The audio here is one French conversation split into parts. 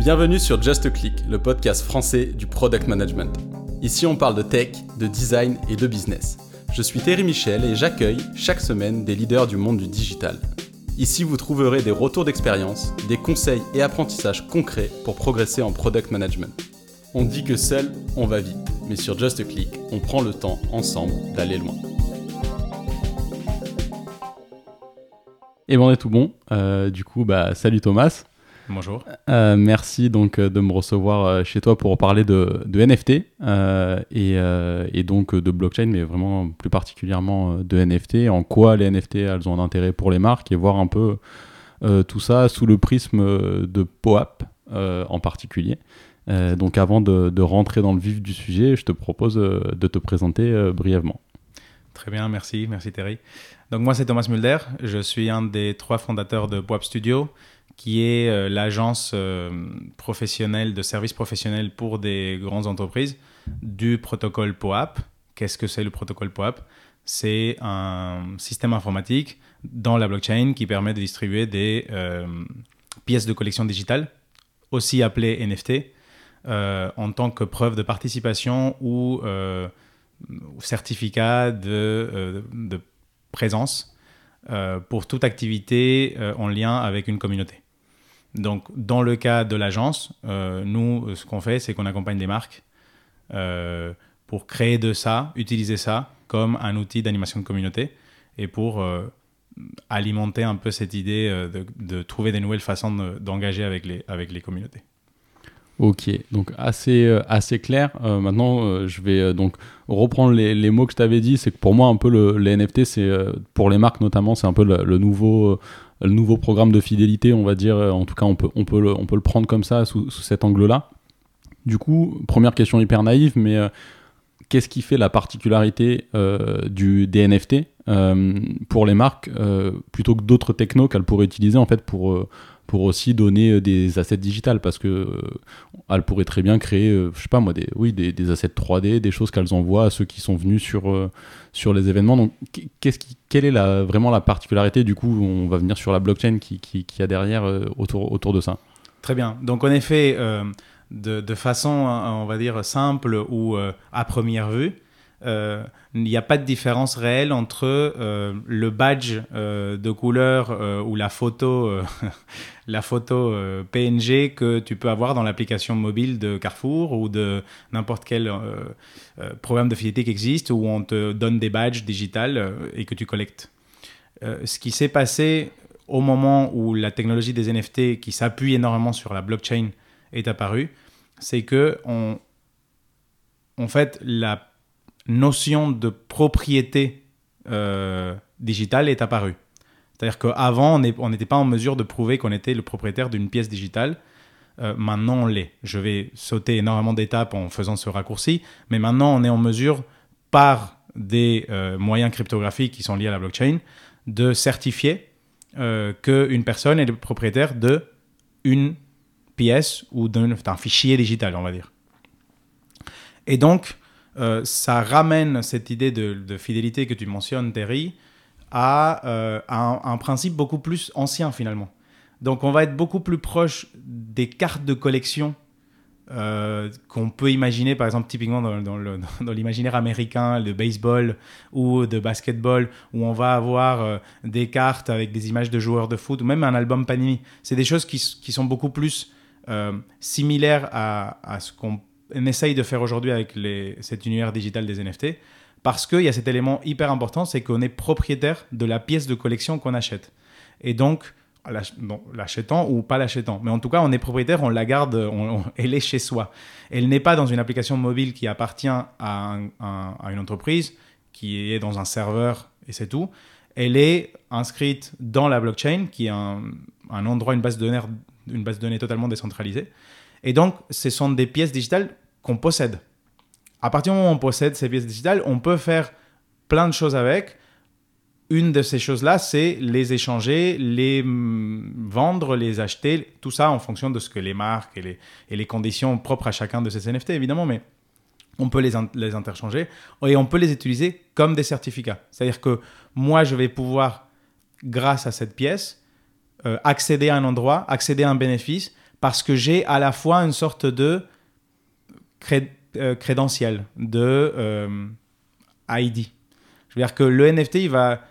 Bienvenue sur Just Click, le podcast français du product management. Ici, on parle de tech, de design et de business. Je suis Thierry Michel et j'accueille chaque semaine des leaders du monde du digital. Ici, vous trouverez des retours d'expérience, des conseils et apprentissages concrets pour progresser en product management. On dit que seul, on va vite, mais sur Just Click, on prend le temps ensemble d'aller loin. Et bon, on est tout bon. Euh, du coup, bah, salut Thomas. Bonjour. Euh, merci donc euh, de me recevoir euh, chez toi pour parler de, NFT et, donc de blockchain, mais vraiment plus particulièrement de NFT. En quoi les NFT elles ont un intérêt pour les marques et voir un peu tout ça sous le prisme de POAP en particulier. donc avant de, de, rentrer dans le vif du sujet, je te propose de te présenter brièvement. Très bien, merci, merci Terry. Donc moi c'est Thomas Mulder, je suis un des trois fondateurs de POAP Studio qui est euh, l'agence euh, professionnelle de services professionnels pour des grandes entreprises du protocole POAP. Qu'est-ce que c'est le protocole POAP? C'est un système informatique dans la blockchain qui permet de distribuer des euh, pièces de collection digitale, aussi appelées NFT, en tant que preuve de participation ou certificat de, de présence pour toute activité en lien avec une communauté. Donc, dans le cas de l'agence, euh, nous, ce qu'on fait, c'est qu'on accompagne des marques euh, pour créer de ça, utiliser ça comme un outil d'animation de communauté et pour euh, alimenter un peu cette idée de, trouver des nouvelles façons d'engager avec, les, avec les communautés. Ok, donc assez, assez clair. maintenant, je vais donc reprendre les, mots que je t'avais dit. C'est que pour moi, un peu le, les NFT, c'est pour les marques notamment, c'est un peu le nouveau le nouveau programme de fidélité, on va dire. Euh, en tout cas, on peut, on peut, le, on peut le prendre comme ça, sous, cet angle-là. Du coup, première question hyper naïve, mais euh, qu'est-ce qui fait la particularité euh, du, des NFT pour les marques plutôt que d'autres technos qu'elles pourraient utiliser en fait pour pour aussi donner euh, des assets digitales parce que euh, elle pourrait très bien créer euh, je sais pas moi des oui des, des assets 3D des choses qu'elles envoient à ceux qui sont venus sur sur les événements. Donc qu'est-ce qui quelle est la vraiment la particularité du coup on va venir sur la blockchain qui qui, a derrière autour autour de ça? Très bien. Donc en effet de, de, façon on va dire simple ou à première vue euh, il n'y a pas de différence réelle entre euh, le badge euh, de couleur ou la photo, la photo PNG que tu peux avoir dans l'application mobile de Carrefour ou de n'importe quel programme de fidélité qui existe où on te donne des badges digitales et que tu collectes. ce qui s'est passé au moment où la technologie des NFT qui s'appuie énormément sur la blockchain est apparue, c'est que en fait, la notion de propriété euh, digitale est apparue. C'est-à-dire qu'avant, on n'était pas en mesure de prouver qu'on était le propriétaire d'une pièce digitale. Euh, maintenant, on l'est. Je vais sauter énormément d'étapes en faisant ce raccourci, mais maintenant, on est en mesure, par des euh, moyens cryptographiques qui sont liés à la blockchain, de certifier qu'une personne est le propriétaire de une pièce ou d'un fichier digital, on va dire. Et donc, euh, ça ramène cette idée de, fidélité que tu mentionnes, Terry, à, euh, un, principe beaucoup plus ancien finalement. Donc on va être beaucoup plus proche des cartes de collection euh, qu'on peut imaginer, par exemple, typiquement dans, l'imaginaire américain, de baseball ou de basketball, où on va avoir des cartes avec des images de joueurs de foot, ou même un album Panini. C'est des choses qui, sont beaucoup plus similaires à, à ce qu'on on essaye de faire aujourd'hui avec cet univers digital des NFT parce qu'il y a cet élément hyper important, c'est qu'on est propriétaire de la pièce de collection qu'on achète. Et donc, l'achetant ou pas l'achetant, mais en tout cas, on est propriétaire, on la garde, elle est chez soi. Elle n'est pas dans une application mobile qui appartient à, une entreprise, qui est dans un serveur et c'est tout. Elle est inscrite dans la blockchain, qui est un, endroit, une base, de données, une base de données totalement décentralisée. Et donc, ce sont des pièces digitales qu'on possède. À partir du moment où on possède ces pièces digitales, on peut faire plein de choses avec. Une de ces choses-là, c'est les échanger, les mm, vendre, les acheter, tout ça en fonction de ce que les marques et les, conditions propres à chacun de ces NFT, évidemment, mais on peut les, les interchanger et on peut les utiliser comme des certificats. C'est-à-dire que moi, je vais pouvoir, grâce à cette pièce, euh, accéder à un endroit, accéder à un bénéfice, parce que j'ai à la fois une sorte de euh, crédentiel, de euh, ID. Je veux dire que le NFT, il va,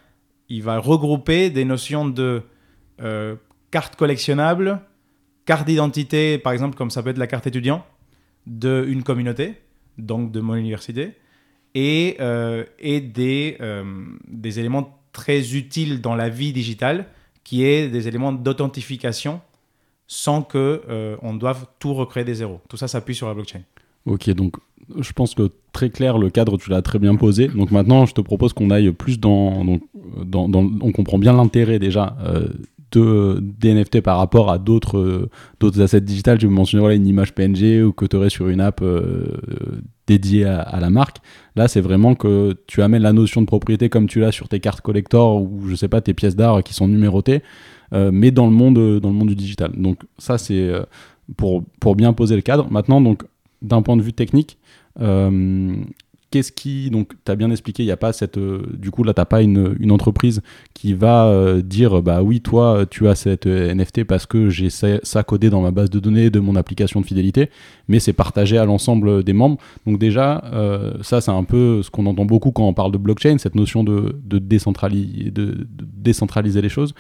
il va regrouper des notions de euh, carte collectionnable, carte d'identité, par exemple, comme ça peut être la carte étudiant d'une communauté, donc de mon université, et, et des, des éléments très utiles dans la vie digitale, qui est des éléments d'authentification sans que doive tout recréer des zéros. Tout ça s'appuie sur la blockchain. Ok, donc je pense que très clair, le cadre, tu l'as très bien posé. Donc maintenant, je te propose qu'on aille plus dans. Donc, on comprend bien l'intérêt déjà euh, de, des NFT par rapport à d'autres euh, assets digitales. Je vais mentionner une image PNG ou que tu aurais sur une app euh, dédiée à, la marque. Là, c'est vraiment que tu amènes la notion de propriété comme tu l'as sur tes cartes collector ou je sais pas, tes pièces d'art qui sont numérotées, mais dans le, monde, dans le monde du digital. Donc ça, c'est pour, pour bien poser le cadre. Maintenant, donc d'un point de vue technique, euh, qu'est-ce qui donc tu as bien expliqué il n'y a pas cette euh, du coup là t'as pas une, entreprise qui va euh, dire bah oui toi tu as cette NFT parce que j'ai ça, codé dans ma base de données de mon application de fidélité mais c'est partagé à l'ensemble des membres. Donc déjà ça c'est un peu ce qu'on entend beaucoup quand on parle de blockchain cette notion de, décentraliser les choses.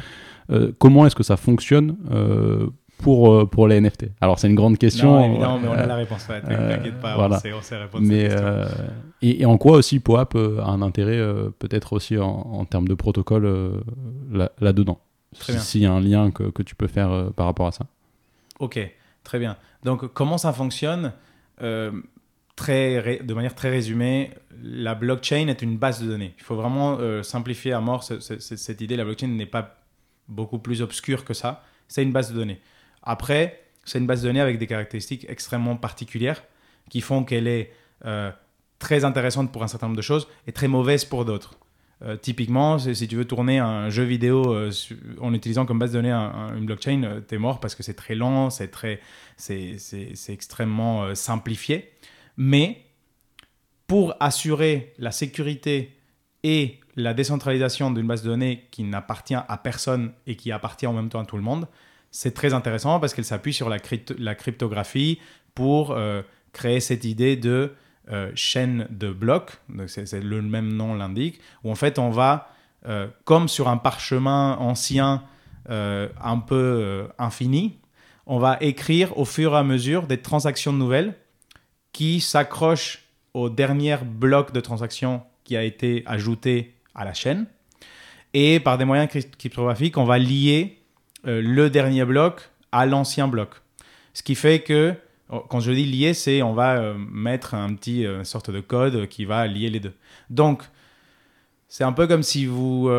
Comment est-ce que ça fonctionne pour, euh, pour les NFT Alors, c'est une grande question. Non, évidemment, mais on a la réponse. Ouais, T'inquiète pas, voilà. on sait, répondre mais, euh, et, en quoi aussi POAP a un intérêt, euh, peut-être aussi en, en, termes de protocole là-dedans? S'il y a un lien que, que tu peux faire par rapport à ça. Ok, très bien. Donc, comment ça fonctionne très, De manière très résumée, la blockchain est une base de données. Il faut vraiment simplifier à mort cette idée. La blockchain n'est pas beaucoup plus obscure que ça. C'est une base de données. Après, c'est une base de données avec des caractéristiques extrêmement particulières qui font qu'elle est euh, très intéressante pour un certain nombre de choses et très mauvaise pour d'autres. Euh, typiquement, si tu veux tourner un jeu vidéo euh, en utilisant comme base de données une blockchain, tu es mort parce que c'est très lent, c'est très, c'est, extrêmement simplifié. Mais pour assurer la sécurité et la décentralisation d'une base de données qui n'appartient à personne et qui appartient en même temps à tout le monde, c'est très intéressant parce qu'elle s'appuie sur la, cryptographie pour euh, créer cette idée de euh, chaîne de blocs, c'est le même nom l'indique, où en fait on va, euh, comme sur un parchemin ancien un peu infini, on va écrire au fur et à mesure des transactions nouvelles qui s'accrochent au dernier bloc de transactions qui a été ajouté à la chaîne. Et par des moyens cryptographiques, on va lier euh, le dernier bloc à l'ancien bloc. Ce qui fait que, oh, quand je dis lier, c'est on va euh, mettre un petit euh, sorte de code qui va lier les deux. Donc, c'est un peu comme si vous...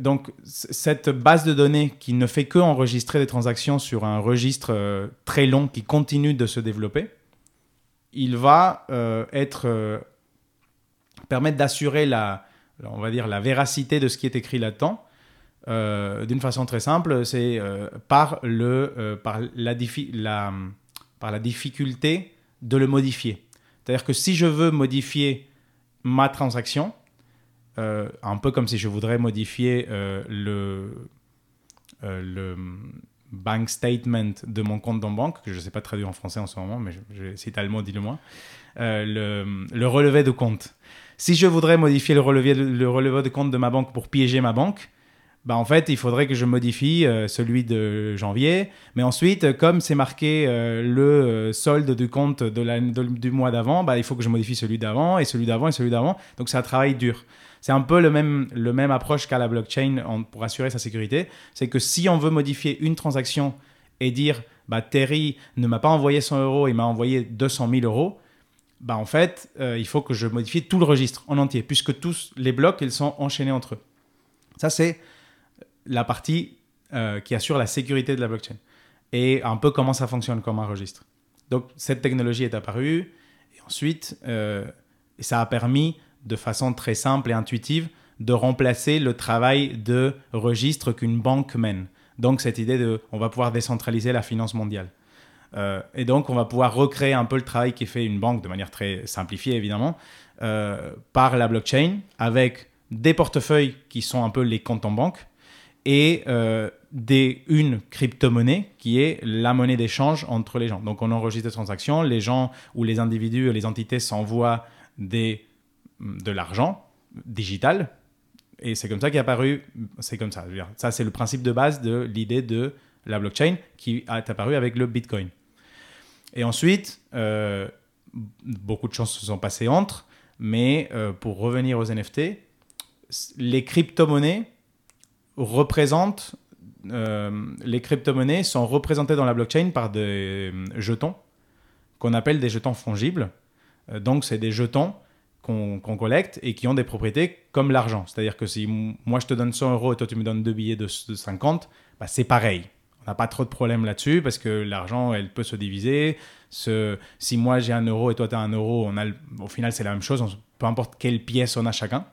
donc, cette base de données qui ne fait que enregistrer des transactions sur un registre très long qui continue de se développer, il va être... permettre d'assurer la, on va dire, la véracité de ce qui est écrit là-dedans euh, d'une façon très simple, c'est euh, par, euh, par, la, la, par la difficulté de le modifier. C'est-à-dire que si je veux modifier ma transaction, un peu comme si je voudrais modifier le, le bank statement de mon compte dans banque, que je ne sais pas traduire en français en ce moment, mais je, c'est allemand, dis-le-moi, le, le, relevé de compte. Si je voudrais modifier le relevé, le relevé de compte de ma banque pour piéger ma banque, bah en fait, il faudrait que je modifie euh, celui de janvier. Mais ensuite, comme c'est marqué euh, le euh, solde du compte de la, du mois d'avant, bah, il faut que je modifie celui d'avant et celui d'avant et celui d'avant. Donc c'est un travail dur. C'est un peu le même, le même approche qu'à la blockchain pour assurer sa sécurité. C'est que si on veut modifier une transaction et dire bah, Terry ne m'a pas envoyé 100 euros, il m'a envoyé 200 000 euros, bah, en fait, il faut que je modifie tout le registre en entier, puisque tous les blocs, ils sont enchaînés entre eux. Ça, c'est la partie euh, qui assure la sécurité de la blockchain et un peu comment ça fonctionne comme un registre. Donc cette technologie est apparue et ensuite euh, ça a permis de façon très simple et intuitive de remplacer le travail de registre qu'une banque mène. Donc cette idée de on va pouvoir décentraliser la finance mondiale. Euh, et donc on va pouvoir recréer un peu le travail qui fait une banque de manière très simplifiée évidemment par la blockchain avec des portefeuilles qui sont un peu les comptes en banque et euh, des, une crypto-monnaie qui est la monnaie d'échange entre les gens. Donc on enregistre des transactions, les gens ou les individus, les entités s'envoient des, de l'argent digital. Et c'est comme ça qu'est apparu, c'est comme ça. Ça, c'est le principe de base de l'idée de la blockchain qui est apparu avec le Bitcoin. Et ensuite, euh, beaucoup de choses se sont passées entre, mais euh, pour revenir aux NFT, les crypto-monnaies représentent, euh, les crypto-monnaies sont représentées dans la blockchain par des jetons qu'on appelle des jetons fongibles. donc, c'est des jetons qu'on collecte et qui ont des propriétés comme l'argent. C'est-à-dire que si moi je te donne 100 euros et toi tu me donnes deux billets de, 50, bah, c'est pareil. On n'a pas trop de problème là-dessus parce que l'argent, elle peut se diviser. Si moi j'ai un euro et toi tu as un euro, on a, au final c'est la même chose, peu importe quelle pièce on a chacun.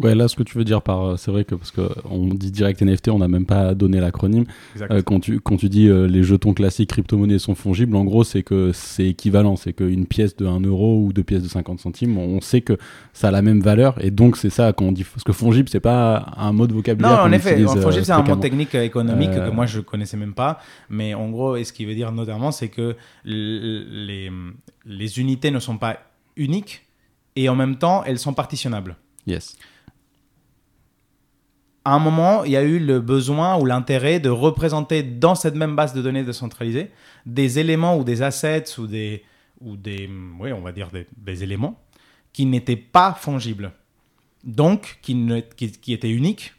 Ouais, là, ce que tu veux dire par, euh, c'est vrai que parce que on dit direct NFT, on n'a même pas donné l'acronyme. Euh, quand tu quand tu dis euh, les jetons classiques crypto-monnaies sont fongibles, en gros, c'est que c'est équivalent, c'est qu'une pièce de 1 euro ou deux pièces de 50 centimes, on sait que ça a la même valeur. Et donc c'est ça quand on dit. Parce que fongible, c'est pas un mot de vocabulaire. Non, en effet, fongible c'est un mot technique économique que moi je connaissais même pas, mais en gros, et ce qui veut dire notamment, c'est que les les unités ne sont pas uniques et en même temps elles sont partitionnables. Yes à un moment, il y a eu le besoin ou l'intérêt de représenter dans cette même base de données décentralisée des éléments ou des assets ou des, ou des oui, on va dire des, éléments qui n'étaient pas fongibles. Donc, qui, ne, qui, étaient uniques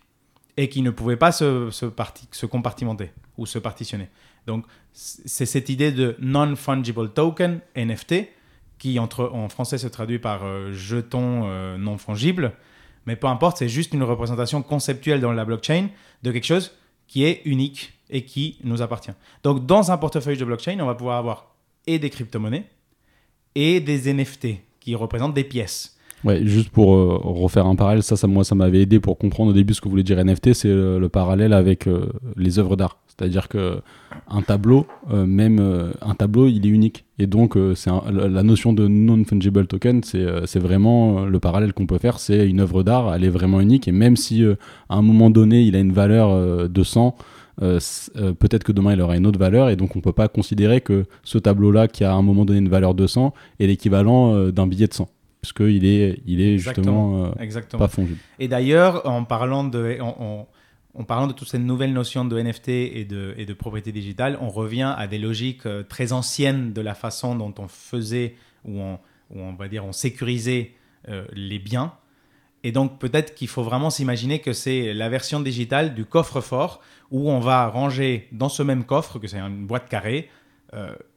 et qui ne pouvaient pas se, se, se compartimenter ou se partitionner. Donc, c'est cette idée de non-fungible token, NFT, qui entre, en français se traduit par euh, jeton euh, non fongible, mais peu importe, c'est juste une représentation conceptuelle dans la blockchain de quelque chose qui est unique et qui nous appartient. Donc, dans un portefeuille de blockchain, on va pouvoir avoir et des crypto-monnaies et des NFT qui représentent des pièces. Ouais, juste pour euh, refaire un parallèle, ça, moi, ça m'avait aidé pour comprendre au début ce que voulait dire NFT, c'est le, parallèle avec euh, les œuvres d'art. C'est-à-dire que un tableau, euh, même un tableau, il est unique. Et donc, c'est la notion de non-fungible token, c'est vraiment le parallèle qu'on peut faire. C'est une œuvre d'art, elle est vraiment unique. Et même si à un moment donné, il a une valeur de 100, peut-être que demain il aura une autre valeur et donc on peut pas considérer que ce tableau-là qui a à un moment donné une valeur de 100 est l'équivalent d'un billet de 100 parce qu'il est, il est justement euh, pas fongible. Et d'ailleurs, en parlant de, en, parlant de toutes ces nouvelles notions de NFT et de, et de propriété digitale, on revient à des logiques euh, très anciennes de la façon dont on faisait ou on, on va dire on sécurisait euh, les biens. Et donc peut-être qu'il faut vraiment s'imaginer que c'est la version digitale du coffre-fort où on va ranger dans ce même coffre, que c'est une boîte carrée,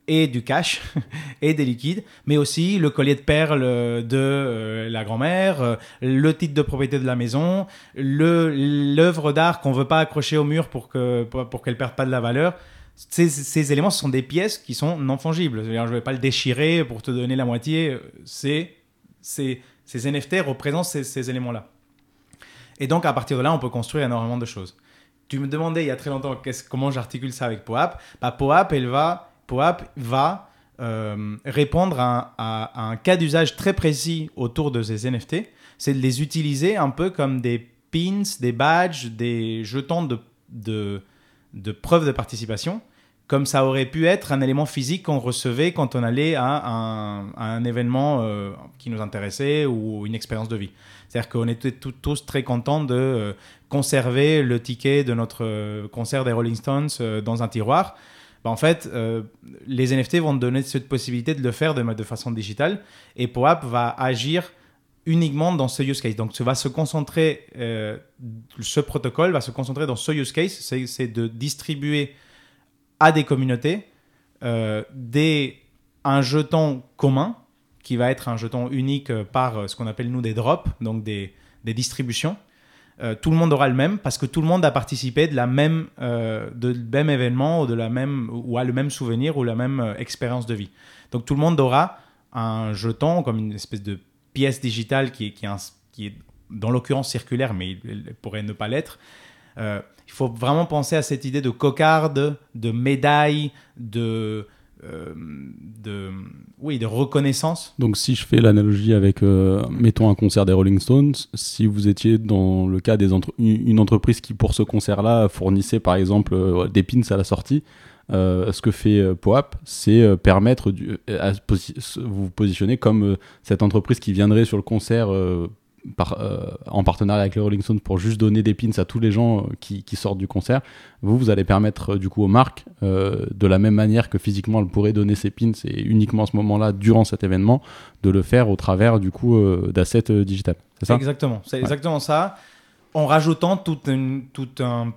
et du cash et des liquides, mais aussi le collier de perles de euh, la grand-mère, euh, le titre de propriété de la maison, l'œuvre d'art qu'on veut pas accrocher au mur pour que pour, qu'elle perde pas de la valeur. Ces, éléments, ce sont des pièces qui sont non fongibles. Je ne vais pas le déchirer pour te donner la moitié. C'est ces, NFT représentent ces, ces éléments-là. Et donc, à partir de là, on peut construire énormément de choses. Tu me demandais il y a très longtemps comment j'articule ça avec POAP. Bah, POAP, elle va POAP va euh, répondre à, un cas d'usage très précis autour de ces NFT, c'est de les utiliser un peu comme des pins, des badges, des jetons de, de, preuve de participation, comme ça aurait pu être un élément physique qu'on recevait quand on allait à un, événement euh, qui nous intéressait ou une expérience de vie. C'est-à-dire qu'on était tous très contents de euh, conserver le ticket de notre concert des Rolling Stones dans un tiroir. Bah, en fait, euh, les NFT vont te donner cette possibilité de le faire de, de façon digitale et POAP va agir uniquement dans ce use case. Donc, se concentrer, euh, ce protocole va se concentrer dans ce use case, c'est de distribuer à des communautés euh, des, un jeton commun qui va être un jeton unique par ce qu'on appelle nous des drops, donc des, des distributions. Euh, tout le monde aura le même parce que tout le monde a participé de la même, euh, de même événement ou, de la même, ou a le même souvenir ou la même euh, expérience de vie. Donc tout le monde aura un jeton comme une espèce de pièce digitale qui est, qui est, qui est dans l'occurrence circulaire, mais il, pourrait ne pas l'être. il faut vraiment penser à cette idée de cocarde, de médaille, de de, oui, de reconnaissance. Donc si je fais l'analogie avec, mettons, un concert des Rolling Stones, si vous étiez dans le cas d'une entreprise qui, pour ce concert-là, fournissait par exemple des pins à la sortie, ce que fait POAP, c'est permettre de vous positionner comme cette entreprise qui viendrait sur le concert par, euh, en partenariat avec les Rolling Stones pour juste donner des pins à tous les gens euh, qui, qui sortent du concert, vous, vous allez permettre euh, du coup aux marques, de la même manière que physiquement elles pourraient donner ces pins et uniquement à ce moment-là, durant cet événement, de le faire au travers du coup d'assets digital. C'est ça? Exactement, c'est exactement ça. En rajoutant toute une, toute un,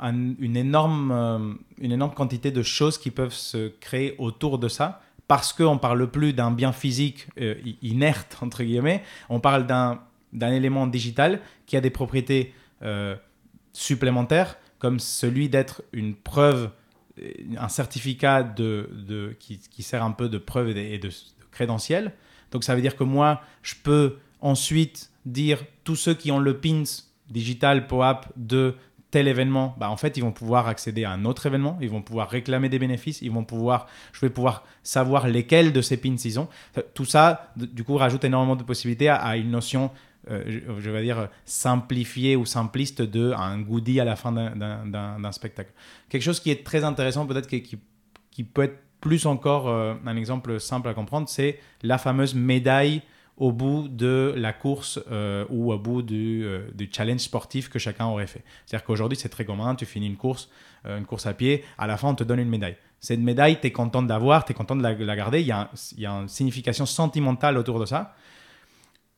une, énorme, une énorme quantité de choses qui peuvent se créer autour de ça parce qu'on ne parle plus d'un bien physique euh, inerte, entre guillemets, on parle d'un, élément digital qui a des propriétés euh, supplémentaires, comme celui d'être une preuve, euh, un certificat de, qui, sert un peu de preuve et de, crédentiel. Donc ça veut dire que moi, je peux ensuite dire tous ceux qui ont le pins digital POAP de tel événement, bah en fait, ils vont pouvoir accéder à un autre événement, ils vont pouvoir réclamer des bénéfices, ils vont pouvoir, je vais pouvoir savoir lesquels de ces pins ils ont. Tout ça, du coup, rajoute énormément de possibilités à, une notion, euh, je, vais dire, simplifiée ou simpliste de un goodie à la fin d'un spectacle. Quelque chose qui est très intéressant, peut-être qui, qui, peut être plus encore euh, un exemple simple à comprendre, c'est la fameuse médaille au bout de la course euh, ou au bout du, euh, du, challenge sportif que chacun aurait fait. C'est-à-dire qu'aujourd'hui, c'est très commun, tu finis une course, euh, une course à pied, à la fin, on te donne une médaille. Cette médaille, tu es content de l'avoir, tu es content de la, la garder, il y, a, il y, a une signification sentimentale autour de ça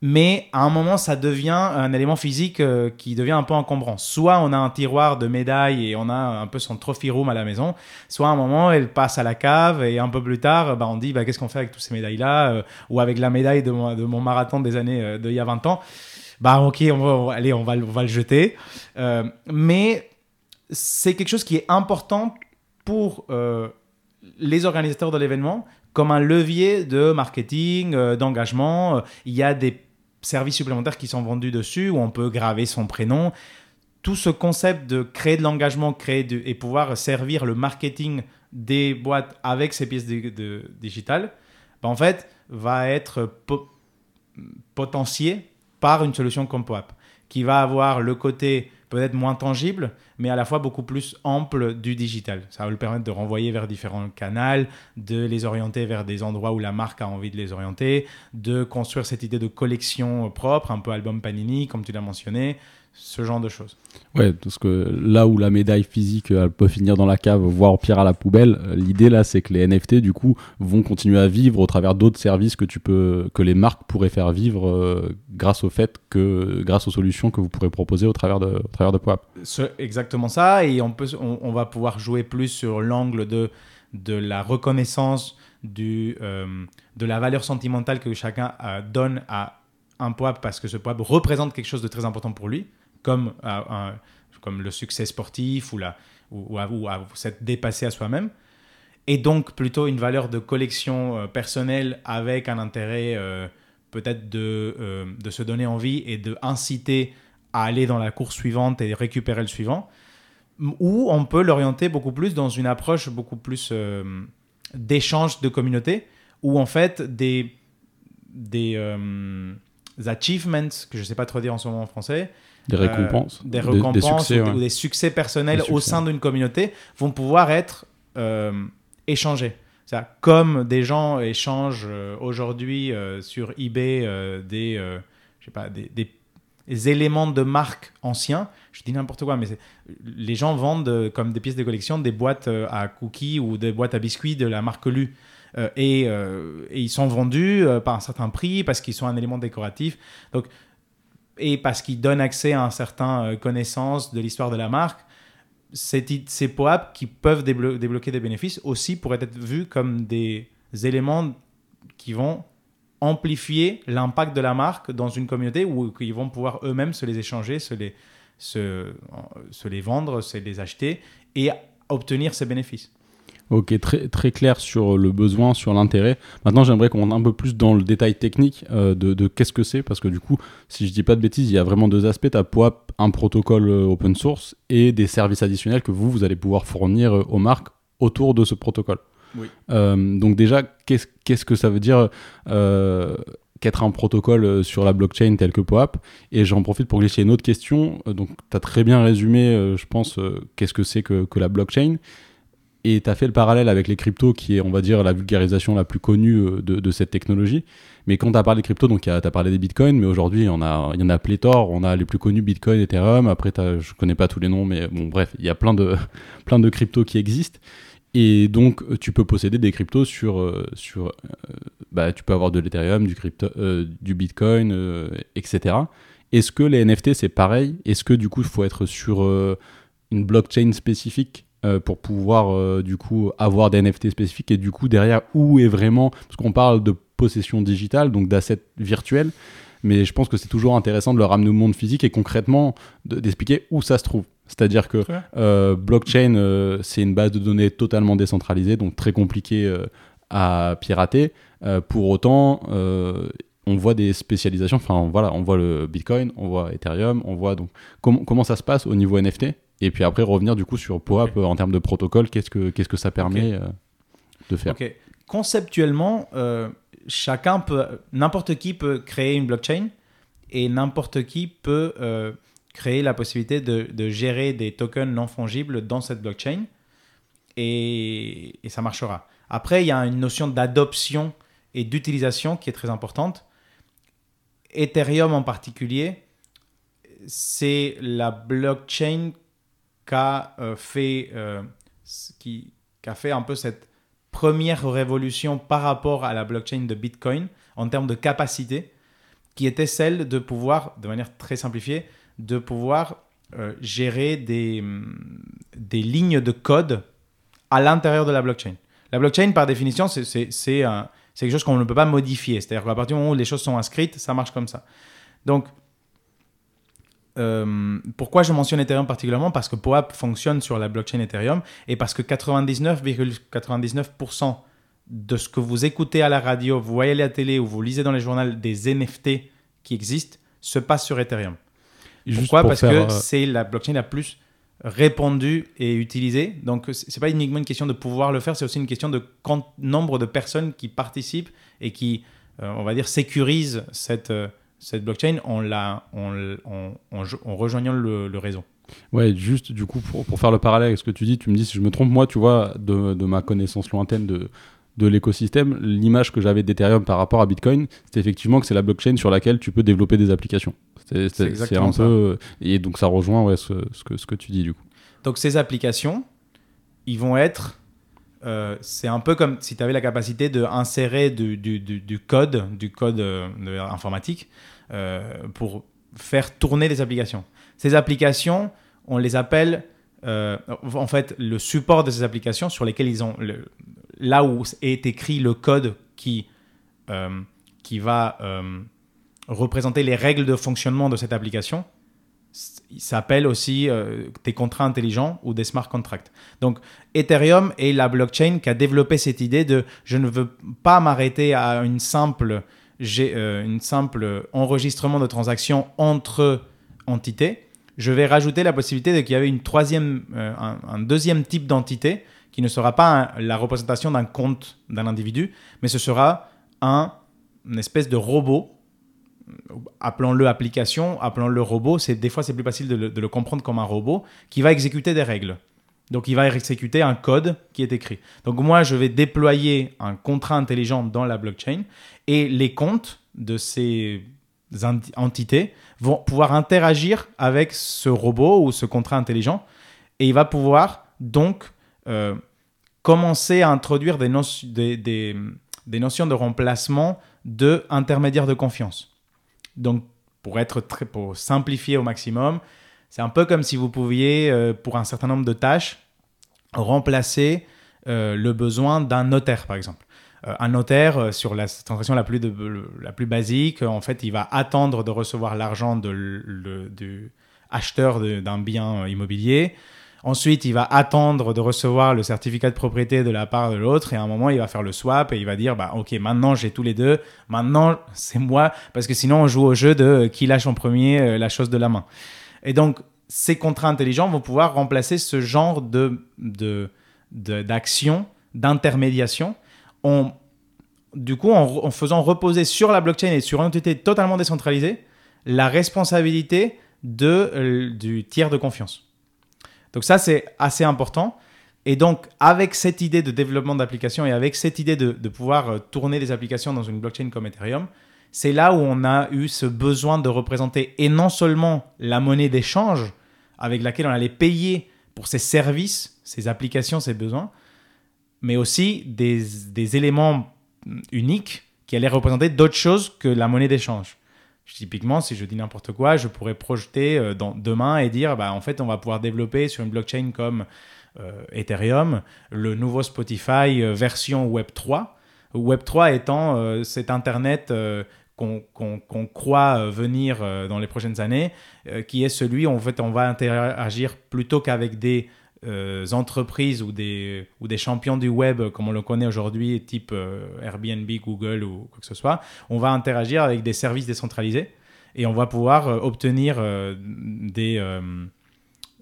mais à un moment, ça devient un élément physique euh, qui devient un peu encombrant. Soit on a un tiroir de médailles et on a un peu son trophy room à la maison, soit à un moment, elle passe à la cave et un peu plus tard, bah, on dit bah, qu'est-ce qu'on fait avec toutes ces médailles-là euh, Ou avec la médaille de mon, de mon marathon des années euh, d'il y a 20 ans. Bah ok, on va, allez, on va, on va le jeter. mais c'est quelque chose qui est important pour les organisateurs de l'événement comme un levier de marketing, d'engagement. Il y a des services supplémentaires qui sont vendus dessus, où on peut graver son prénom. Tout ce concept de créer de l'engagement créer et pouvoir servir le marketing des boîtes avec ces pièces de, digitales, ben en fait, va être potentié par une solution comme POAP, qui va avoir le côté peut-être moins tangible, mais à la fois beaucoup plus ample du digital. Ça va lui permettre de renvoyer vers différents canaux, de les orienter vers des endroits où la marque a envie de les orienter, de construire cette idée de collection propre, un peu album Panini, comme tu l'as mentionné, ce genre de choses. Ouais, parce que là où la médaille physique elle peut finir dans la cave, voire pire à la poubelle, euh, l'idée là c'est que les NFT du coup vont continuer à vivre au travers d'autres services que tu peux, que les marques pourraient faire vivre euh, grâce au fait que, grâce aux solutions que vous pourrez proposer au travers de, au travers de POAP. exactement ça, et on peut, on, va pouvoir jouer plus sur l'angle de de la reconnaissance du, euh, de la valeur sentimentale que chacun donne à un POAP parce que ce POAP représente quelque chose de très important pour lui comme, comme le succès sportif ou, la, ou, ou, à, s'être dépassé à soi-même. Et donc plutôt une valeur de collection euh, personnelle avec un intérêt euh, peut-être de, euh, de se donner envie et de inciter à aller dans la course suivante et récupérer le suivant. Ou on peut l'orienter beaucoup plus dans une approche beaucoup plus d'échange de communauté, où en fait des, des, achievements, que je ne sais pas trop dire en ce moment en français, des euh, récompenses, des récompenses ou, des succès personnels au sein d'une communauté vont pouvoir être euh, échangés. Ça, comme des gens échangent euh, aujourd'hui sur eBay des, je sais pas, des, des, éléments de marque anciens, je dis n'importe quoi, mais les gens vendent comme des pièces de collection des boîtes à cookies ou des boîtes à biscuits de la marque Lu. et, et, ils sont vendus par un certain prix parce qu'ils sont un élément décoratif. Donc et parce qu'il donne accès à un certain euh, connaissance de l'histoire de la marque, ces POAP qui peuvent débloquer des bénéfices aussi pourraient être vus comme des éléments qui vont amplifier l'impact de la marque dans une communauté où ils vont pouvoir eux-mêmes se les échanger, se les, se les vendre, se les acheter et obtenir ces bénéfices. Ok, très, très clair sur le besoin, sur l'intérêt. Maintenant, j'aimerais qu'on rentre un peu plus dans le détail technique euh, de, qu'est-ce que c'est, parce que du coup, si je dis pas de bêtises, il y a vraiment deux aspects. Tu as POAP, un protocole euh, open source et des services additionnels que vous, vous allez pouvoir fournir euh, aux marques autour de ce protocole. donc déjà, qu'est-ce qu'est-ce que ça veut dire qu'être un protocole sur la blockchain tel que POAP? Et j'en profite pour glisser une autre question. Donc, tu as très bien résumé, je pense, qu'est-ce que c'est que, que, la blockchain. Et tu as fait le parallèle avec les cryptos, qui est, on va dire, la vulgarisation la plus connue euh, de, cette technologie. Mais quand tu as parlé des cryptos, donc tu as parlé des bitcoins, mais aujourd'hui, il y en a, pléthore. On a les plus connus Bitcoin, Ethereum. Après, je connais pas tous les noms, mais bon, bref, il y a plein de, plein de cryptos qui existent. Et donc, tu peux posséder des cryptos sur. Euh, sur euh, bah, tu peux avoir de l'Ethereum, du, crypto, du Bitcoin, etc. Est-ce que les NFT, c'est pareil? Est-ce que du coup, il faut être sur une blockchain spécifique? Euh, pour pouvoir euh, du coup avoir des NFT spécifiques. Et du coup derrière où est vraiment parce qu'on parle de possession digitale donc d'assets virtuels mais je pense que c'est toujours intéressant de le ramener au monde physique et concrètement d'expliquer où ça se trouve. C'est-à-dire que euh, blockchain c'est une base de données totalement décentralisée donc très compliqué à pirater. Pour autant on voit des spécialisations. Enfin voilà on voit le Bitcoin on voit Ethereum on voit donc comment ça se passe au niveau NFT et puis après revenir du coup sur POAP en termes de protocole, qu'est-ce que, qu'est-ce que ça permet euh, de faire Conceptuellement, euh, chacun peut, n'importe qui peut créer une blockchain et n'importe qui peut euh, créer la possibilité de, de, gérer des tokens non fongibles dans cette blockchain et, et ça marchera. Après, il y a une notion d'adoption et d'utilisation qui est très importante. Ethereum en particulier, c'est la blockchain qu'a euh, fait, euh, qui, a fait un peu cette première révolution par rapport à la blockchain de Bitcoin en termes de capacité, qui était celle de pouvoir, de manière très simplifiée, de pouvoir euh, gérer des, mm, des lignes de code à l'intérieur de la blockchain. La blockchain, par définition, c'est quelque chose qu'on ne peut pas modifier. C'est-à-dire qu'à partir du moment où les choses sont inscrites, ça marche comme ça. Donc, euh, pourquoi je mentionne Ethereum particulièrement? Parce que POAP fonctionne sur la blockchain Ethereum et parce que 99,99% de ce que vous écoutez à la radio, vous voyez à la télé ou vous lisez dans les journaux des NFT qui existent se passe sur Ethereum. Pourquoi? Parce que euh, c'est la blockchain la plus répandue et utilisée. Donc, ce n'est pas uniquement une question de pouvoir le faire, c'est aussi une question de nombre de personnes qui participent et qui, euh, on va dire, sécurisent cette cette blockchain en, la, en, en, rejoignant le, réseau. Ouais, juste du coup, pour, pour, faire le parallèle avec ce que tu dis, tu me dis si je me trompe, moi, tu vois, de, de ma connaissance lointaine de, de l'écosystème, l'image que j'avais d'Ethereum par rapport à Bitcoin, c'est effectivement que c'est la blockchain sur laquelle tu peux développer des applications. C'est exactement un ça. peu. Et donc ça rejoint ouais, ce, ce, que, ce que tu dis du coup. Donc ces applications, ils vont être euh, c'est un peu comme si tu avais la capacité d'insérer du, code, du code euh, informatique euh, pour faire tourner des applications. Ces applications, on les appelle, en fait, le support de ces applications sur lesquelles ils ont, là où est écrit le code qui, qui va représenter les règles de fonctionnement de cette application, il s'appelle aussi euh, des contrats intelligents ou des smart contracts. Donc Ethereum est la blockchain qui a développé cette idée de je ne veux pas m'arrêter à une simple, euh, enregistrement de transactions entre entités. Je vais rajouter la possibilité qu'il y ait une troisième, euh, un, deuxième type d'entité qui ne sera pas la représentation d'un compte d'un individu, mais ce sera un, une espèce de robot appelons-le application, appelons-le robot, c'est des fois c'est plus facile de le, comprendre comme un robot qui va exécuter des règles. Donc il va exécuter un code qui est écrit. Donc moi je vais déployer un contrat intelligent dans la blockchain et les comptes de ces entités vont pouvoir interagir avec ce robot ou ce contrat intelligent et il va pouvoir donc euh, commencer à introduire des, des notions de remplacement de intermédiaires de confiance. Donc, pour être très, pour simplifier au maximum, c'est un peu comme si vous pouviez, euh, pour un certain nombre de tâches, remplacer euh, le besoin d'un notaire, par exemple. Euh, un notaire, sur la transaction la plus, la plus basique, en fait, il va attendre de recevoir l'argent du acheteur d'un bien immobilier. Ensuite, il va attendre de recevoir le certificat de propriété de la part de l'autre et à un moment, il va faire le swap et il va dire bah OK, maintenant j'ai tous les deux. Maintenant, c'est moi parce que sinon on joue au jeu de qui lâche en premier euh, la chose de la main. Et donc ces contrats intelligents vont pouvoir remplacer ce genre de d'action d'intermédiation, on, du coup, en, en, faisant reposer sur la blockchain et sur une entité totalement décentralisée, la responsabilité de, euh, du tiers de confiance. Donc ça, c'est assez important. Et donc, avec cette idée de développement d'applications et avec cette idée de, pouvoir euh, tourner des applications dans une blockchain comme Ethereum, c'est là où on a eu ce besoin de représenter et non seulement la monnaie d'échange avec laquelle on allait payer pour ces services, ces applications, ces besoins, mais aussi des, des éléments uniques qui allaient représenter d'autres choses que la monnaie d'échange. Typiquement, si je dis n'importe quoi, je pourrais projeter euh, dans, demain et dire, bah, en fait, on va pouvoir développer sur une blockchain comme euh, Ethereum le nouveau Spotify euh, version Web 3. Web 3 étant cet Internet qu'on croit venir dans les prochaines années, qui est celui où en fait on va interagir plutôt qu'avec des entreprises ou des, ou des champions du web comme on le connaît aujourd'hui, type Airbnb, Google ou quoi que ce soit, on va interagir avec des services décentralisés et on va pouvoir obtenir des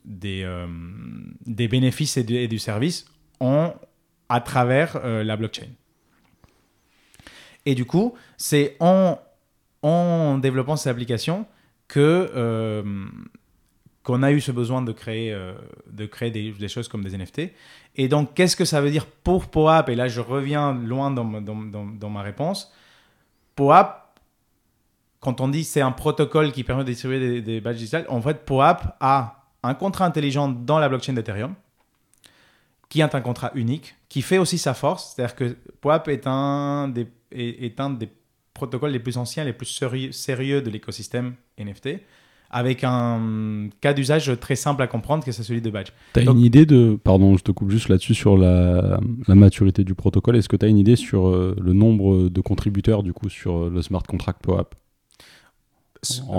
des, euh, des bénéfices et du, service en, à travers euh, la blockchain. Et du coup, c'est en, en développant ces applications que euh, qu'on a eu ce besoin de créer, de créer des, choses comme des NFT. Et donc, qu'est-ce que ça veut dire pour POAP? Et là, je reviens loin dans, dans, dans, ma réponse. POAP, quand on dit c'est un protocole qui permet de distribuer des, badges digitales, en fait, POAP a un contrat intelligent dans la blockchain d'Ethereum, qui est un contrat unique, qui fait aussi sa force. C'est-à-dire que POAP est un des, est, un des protocoles les plus anciens, les plus sérieux, de l'écosystème NFT, avec un cas d'usage très simple à comprendre, que c'est celui de Badge. Tu as une idée de, pardon, je te coupe juste là-dessus sur la, la, maturité du protocole. Est-ce que tu as une idée sur euh, le nombre de contributeurs du coup sur euh, le smart contract POAP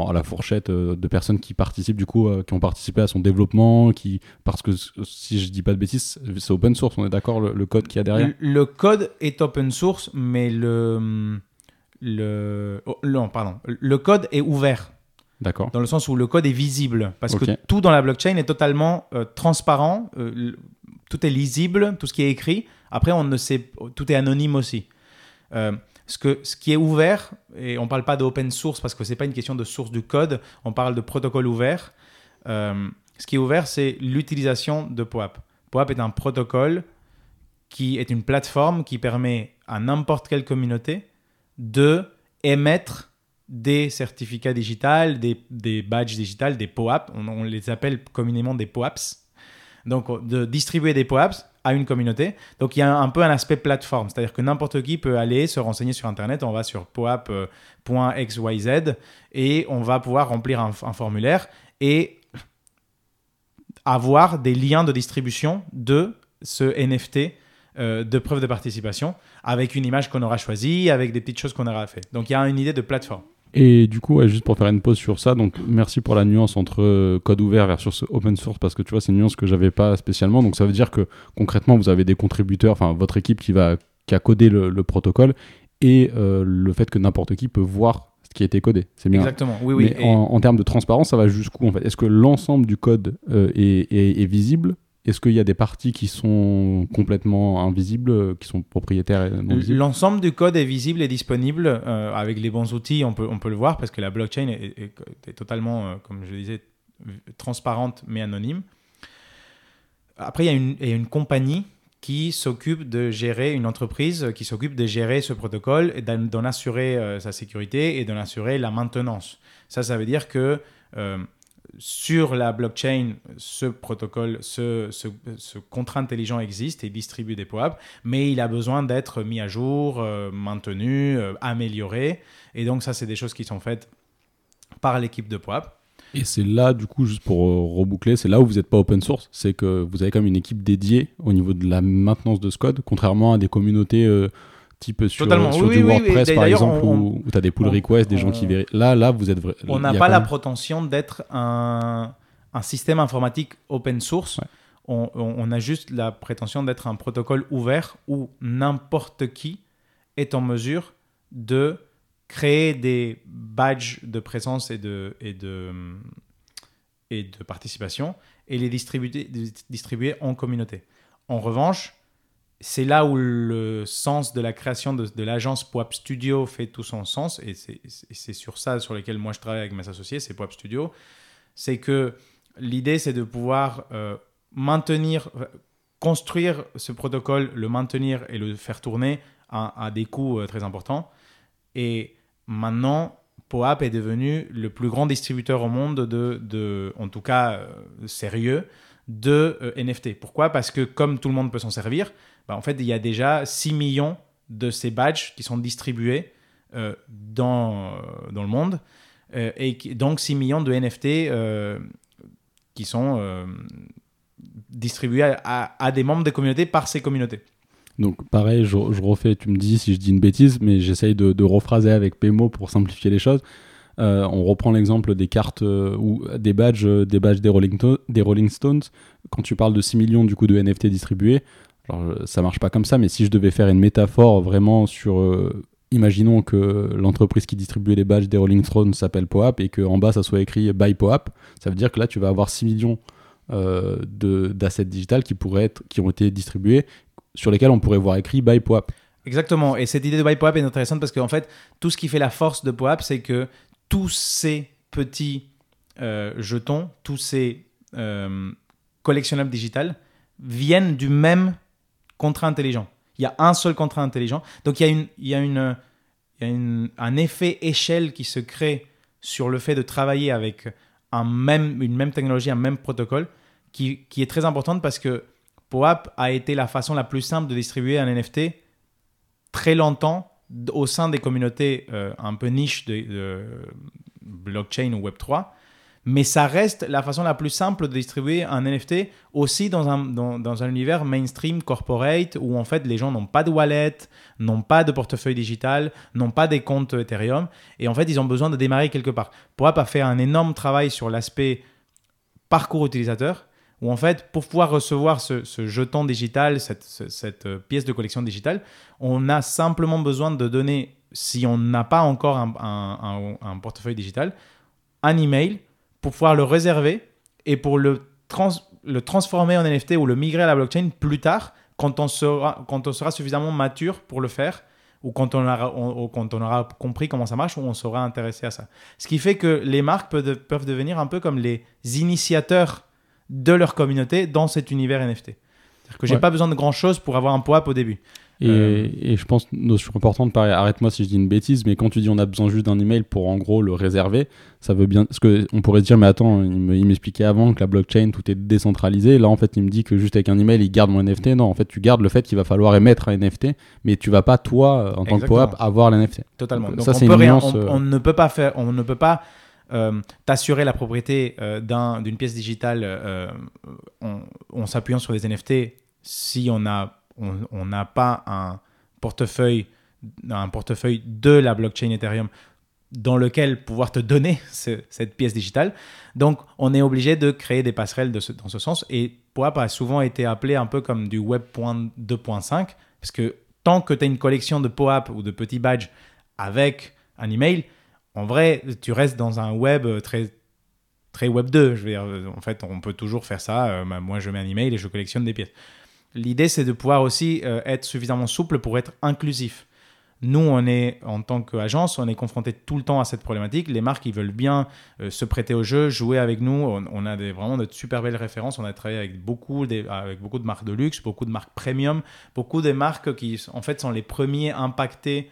à la fourchette euh, de personnes qui participent du coup euh, qui ont participé à son développement qui parce que si je dis pas de bêtises c'est open source on est d'accord le, code qu'il y a derrière? Le, code est open source mais le le oh, non pardon le code est ouvert D'accord. Dans le sens où le code est visible. Parce que tout dans la blockchain est totalement euh, transparent. tout est lisible, tout ce qui est écrit. Après, on ne sait, tout est anonyme aussi. Euh, ce, que, ce qui est ouvert, et on ne parle pas d'open source parce que ce n'est pas une question de source du code, on parle de protocole ouvert. Euh, ce qui est ouvert, c'est l'utilisation de POAP. POAP est un protocole qui est une plateforme qui permet à n'importe quelle communauté de émettre des certificats digitaux, des, des badges digitales, des POAP. On, les appelle communément des POAPs. Donc, de distribuer des POAPs à une communauté. Donc il y a un, peu un aspect plateforme, c'est-à-dire que n'importe qui peut aller se renseigner sur Internet, on va sur poap.xyz et on va pouvoir remplir un, formulaire et avoir des liens de distribution de ce NFT euh, de preuve de participation avec une image qu'on aura choisie, avec des petites choses qu'on aura fait. Donc il y a une idée de plateforme. Et du coup, juste pour faire une pause sur ça, donc merci pour la nuance entre euh, code ouvert versus open source parce que tu vois, c'est une nuance que j'avais pas spécialement. Donc ça veut dire que concrètement, vous avez des contributeurs, enfin votre équipe qui va qui a codé le, protocole et euh, le fait que n'importe qui peut voir ce qui a été codé. C'est bien. Exactement. Oui, oui. Mais en, termes de transparence, ça va jusqu'où en fait? Est-ce que l'ensemble du code euh, est, est, est visible? Est-ce qu'il y a des parties qui sont complètement invisibles, qui sont propriétaires et non visibles L'ensemble du code est visible et disponible. Euh, avec les bons outils, on peut, on peut le voir parce que la blockchain est, totalement, euh, comme je disais, transparente mais anonyme. Après, il y a une, y a une compagnie qui s'occupe de gérer une entreprise qui s'occupe de gérer ce protocole et d'en assurer euh, sa sécurité et d'en assurer la maintenance. Ça, ça veut dire que sur la blockchain, ce protocole, ce, contrat intelligent existe et distribue des POAP, mais il a besoin d'être mis à jour, euh, maintenu, euh, amélioré. Et donc ça, c'est des choses qui sont faites par l'équipe de POAP. Et c'est là, du coup, juste pour euh, reboucler, c'est là où vous n'êtes pas open source, c'est que vous avez quand même une équipe dédiée au niveau de la maintenance de ce code, contrairement à des communautés type sur, sur du WordPress par exemple où, tu as des pull requests, des gens qui vérifient. Là, là, vous êtes. On n'a pas la prétention d'être un, un, système informatique open source. On, on, a juste la prétention d'être un protocole ouvert où n'importe qui est en mesure de créer des badges de présence et de, et de, et de participation et les distribuer, distribuer en communauté. En revanche, c'est là où le sens de la création de, l'agence POAP Studio fait tout son sens, et c'est sur ça sur lequel moi je travaille avec mes associés, c'est POAP Studio. C'est que l'idée, c'est de pouvoir euh, maintenir, construire ce protocole, le maintenir et le faire tourner à, des coûts euh, très importants. Et maintenant, POAP est devenu le plus grand distributeur au monde de, de en tout cas euh, sérieux, de NFT. Pourquoi? Parce que comme tout le monde peut s'en servir, bah, en fait, il y a déjà 6 millions de ces badges qui sont distribués euh, dans, euh, dans le monde. Euh, et donc 6 millions de NFT qui sont distribués à, des membres des communautés par ces communautés. Donc pareil, je, refais, tu me dis si je dis une bêtise, mais j'essaye de, rephraser avec PMO pour simplifier les choses. on reprend l'exemple des cartes ou des badges, des badges des Rolling, des Rolling Stones. Quand tu parles de 6 millions du coup de NFT distribués, alors, ça marche pas comme ça, mais si je devais faire une métaphore vraiment sur. Euh, imaginons que l'entreprise qui distribuait les badges des Rolling Stones s'appelle POAP et qu'en bas ça soit écrit Buy POAP, ça veut dire que là tu vas avoir 6 millions euh, d'assets digital qui, pourraient être, qui ont été distribués, sur lesquels on pourrait voir écrit Buy POAP. Exactement, et cette idée de Buy POAP est intéressante parce qu'en fait, tout ce qui fait la force de POAP, c'est que tous ces petits euh, jetons, tous ces collectionnables digitales viennent du même contrat intelligent. Il y a un seul contrat intelligent. Donc il y a, une, il y a, une, il y a une, un effet échelle qui se crée sur le fait de travailler avec un même, une même technologie, un même protocole, qui, qui est très importante parce que POAP a été la façon la plus simple de distribuer un NFT très longtemps au sein des communautés euh, un peu niche de, de, blockchain ou Web3 mais ça reste la façon la plus simple de distribuer un NFT aussi dans un, dans, un univers mainstream corporate où en fait les gens n'ont pas de wallet, n'ont pas de portefeuille digital, n'ont pas des comptes Ethereum et en fait ils ont besoin de démarrer quelque part. Pourquoi pas faire un énorme travail sur l'aspect parcours utilisateur où en fait pour pouvoir recevoir ce, jeton digital, cette, euh, pièce de collection digitale, on a simplement besoin de donner, si on n'a pas encore un, un portefeuille digital, un email pour pouvoir le réserver et pour le, trans le transformer en NFT ou le migrer à la blockchain plus tard quand on sera, quand on sera suffisamment mature pour le faire ou quand on, aura, quand on aura compris comment ça marche ou on sera intéressé à ça. Ce qui fait que les marques peuvent, peuvent devenir un peu comme les initiateurs de leur communauté dans cet univers NFT. C'est-à-dire que j'ai ouais. pas besoin de grand chose pour avoir un POAP au début. Et, euh... et, je pense, notion importante, pareil, arrête-moi si je dis une bêtise, mais quand tu dis on a besoin juste d'un email pour en gros le réserver, ça veut bien. Parce qu'on pourrait se dire, mais attends, il m'expliquait avant que la blockchain, tout est décentralisé. Là, en fait, il me dit que juste avec un email, il garde mon NFT. Non, en fait, tu gardes le fait qu'il va falloir émettre un NFT, mais tu vas pas, toi, en tant Exactement. que POAP, avoir l'NFT. Totalement. Donc, ça, c'est une nuance. On, on, ne peut pas faire, on ne peut pas. Euh, t'assurer la propriété euh, d'une un, pièce digitale euh, en, en s'appuyant sur des NFT si on a on n'a pas un portefeuille, un portefeuille de la blockchain Ethereum dans lequel pouvoir te donner ce, cette pièce digitale. Donc, on est obligé de créer des passerelles dans ce sens. Et POAP a souvent été appelé un peu comme du Web 2.5, parce que tant que tu as une collection de POAP ou de petits badges avec un email, en vrai, tu restes dans un web très, très Web 2. Je veux dire, en fait, on peut toujours faire ça. Euh, moi, je mets un email et je collectionne des pièces. L'idée, c'est de pouvoir aussi euh, être suffisamment souple pour être inclusif. Nous, on est, en tant qu'agence, on est confronté tout le temps à cette problématique. Les marques, ils veulent bien euh, se prêter au jeu, jouer avec nous. On, a des, vraiment de super belles références. On a travaillé avec beaucoup, des, avec beaucoup de marques de luxe, beaucoup de marques premium, beaucoup de marques qui, en fait, sont les premiers impactés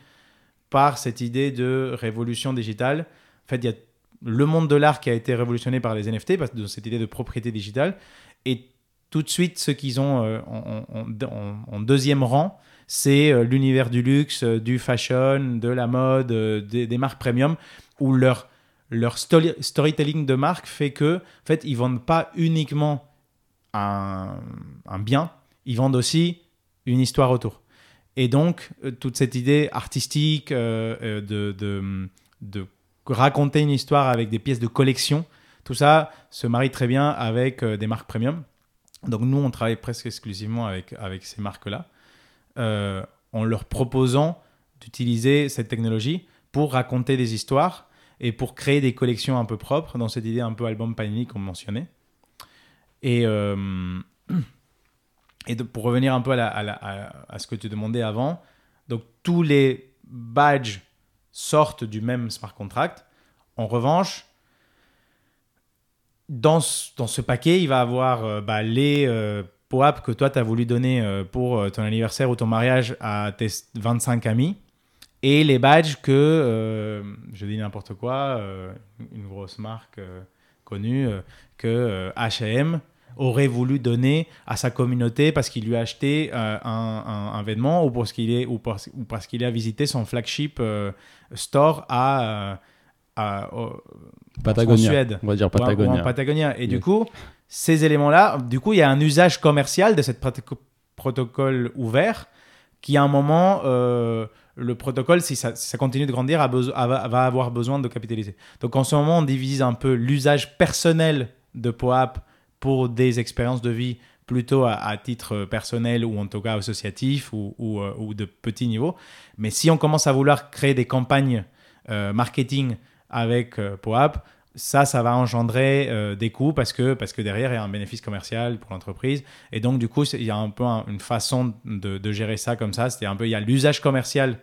par cette idée de révolution digitale. En fait, il y a le monde de l'art qui a été révolutionné par les NFT, parce que cette idée de propriété digitale. Et tout de suite, ceux qu'ils ont euh, en, deuxième rang, c'est euh, l'univers du luxe, euh, du fashion, de la mode, des, marques premium, où leur, leur story, storytelling de marque fait que, en fait, ils vendent pas uniquement un, bien, ils vendent aussi une histoire autour. Et donc, toute cette idée artistique de, raconter une histoire avec des pièces de collection, tout ça se marie très bien avec des marques premium. Donc nous, on travaille presque exclusivement avec, avec ces marques-là, euh, en leur proposant d'utiliser cette technologie pour raconter des histoires et pour créer des collections un peu propres, dans cette idée un peu album Panini qu'on mentionnait. Et, euh, Et pour revenir un peu à, à- à ce que tu demandais avant, donc tous les badges sortent du même smart contract. En revanche, dans ce, dans ce paquet, il va avoir euh, bah, les euh, POAP que toi, tu as voulu donner euh, pour euh, ton anniversaire ou ton mariage à tes 25 amis. Et les badges que, je dis n'importe quoi, une grosse marque connue, que H&M aurait voulu donner à sa communauté parce qu'il lui a acheté un, un- vêtement ou parce qu'il ou parce, ou parce qu'il a visité son flagship store à, à- au- Patagonia. en Suède. On va dire ou en- ou Patagonia. en Patagonia. Et du coup, ces éléments-là, du coup, il y a un usage commercial de cette protoco- protocole ouvert qui, à un moment, euh, le protocole, si ça, si ça continue de grandir, a beso- a- va, va avoir besoin de capitaliser. Donc, en ce moment, on divise un peu l'usage personnel de POAP pour des expériences de vie plutôt à, à titre personnel ou en tout cas associatif ou, ou, euh, ou de petit niveau. Mais si on commence à vouloir créer des campagnes euh, marketing avec euh, POAP, ça, ça va engendrer euh, des coûts parce que, parce que derrière, il y a un bénéfice commercial pour l'entreprise. Et donc, du coup, il y a un peu un- une façon de, gérer ça comme ça. C'est un peu, il y a l'usage commercial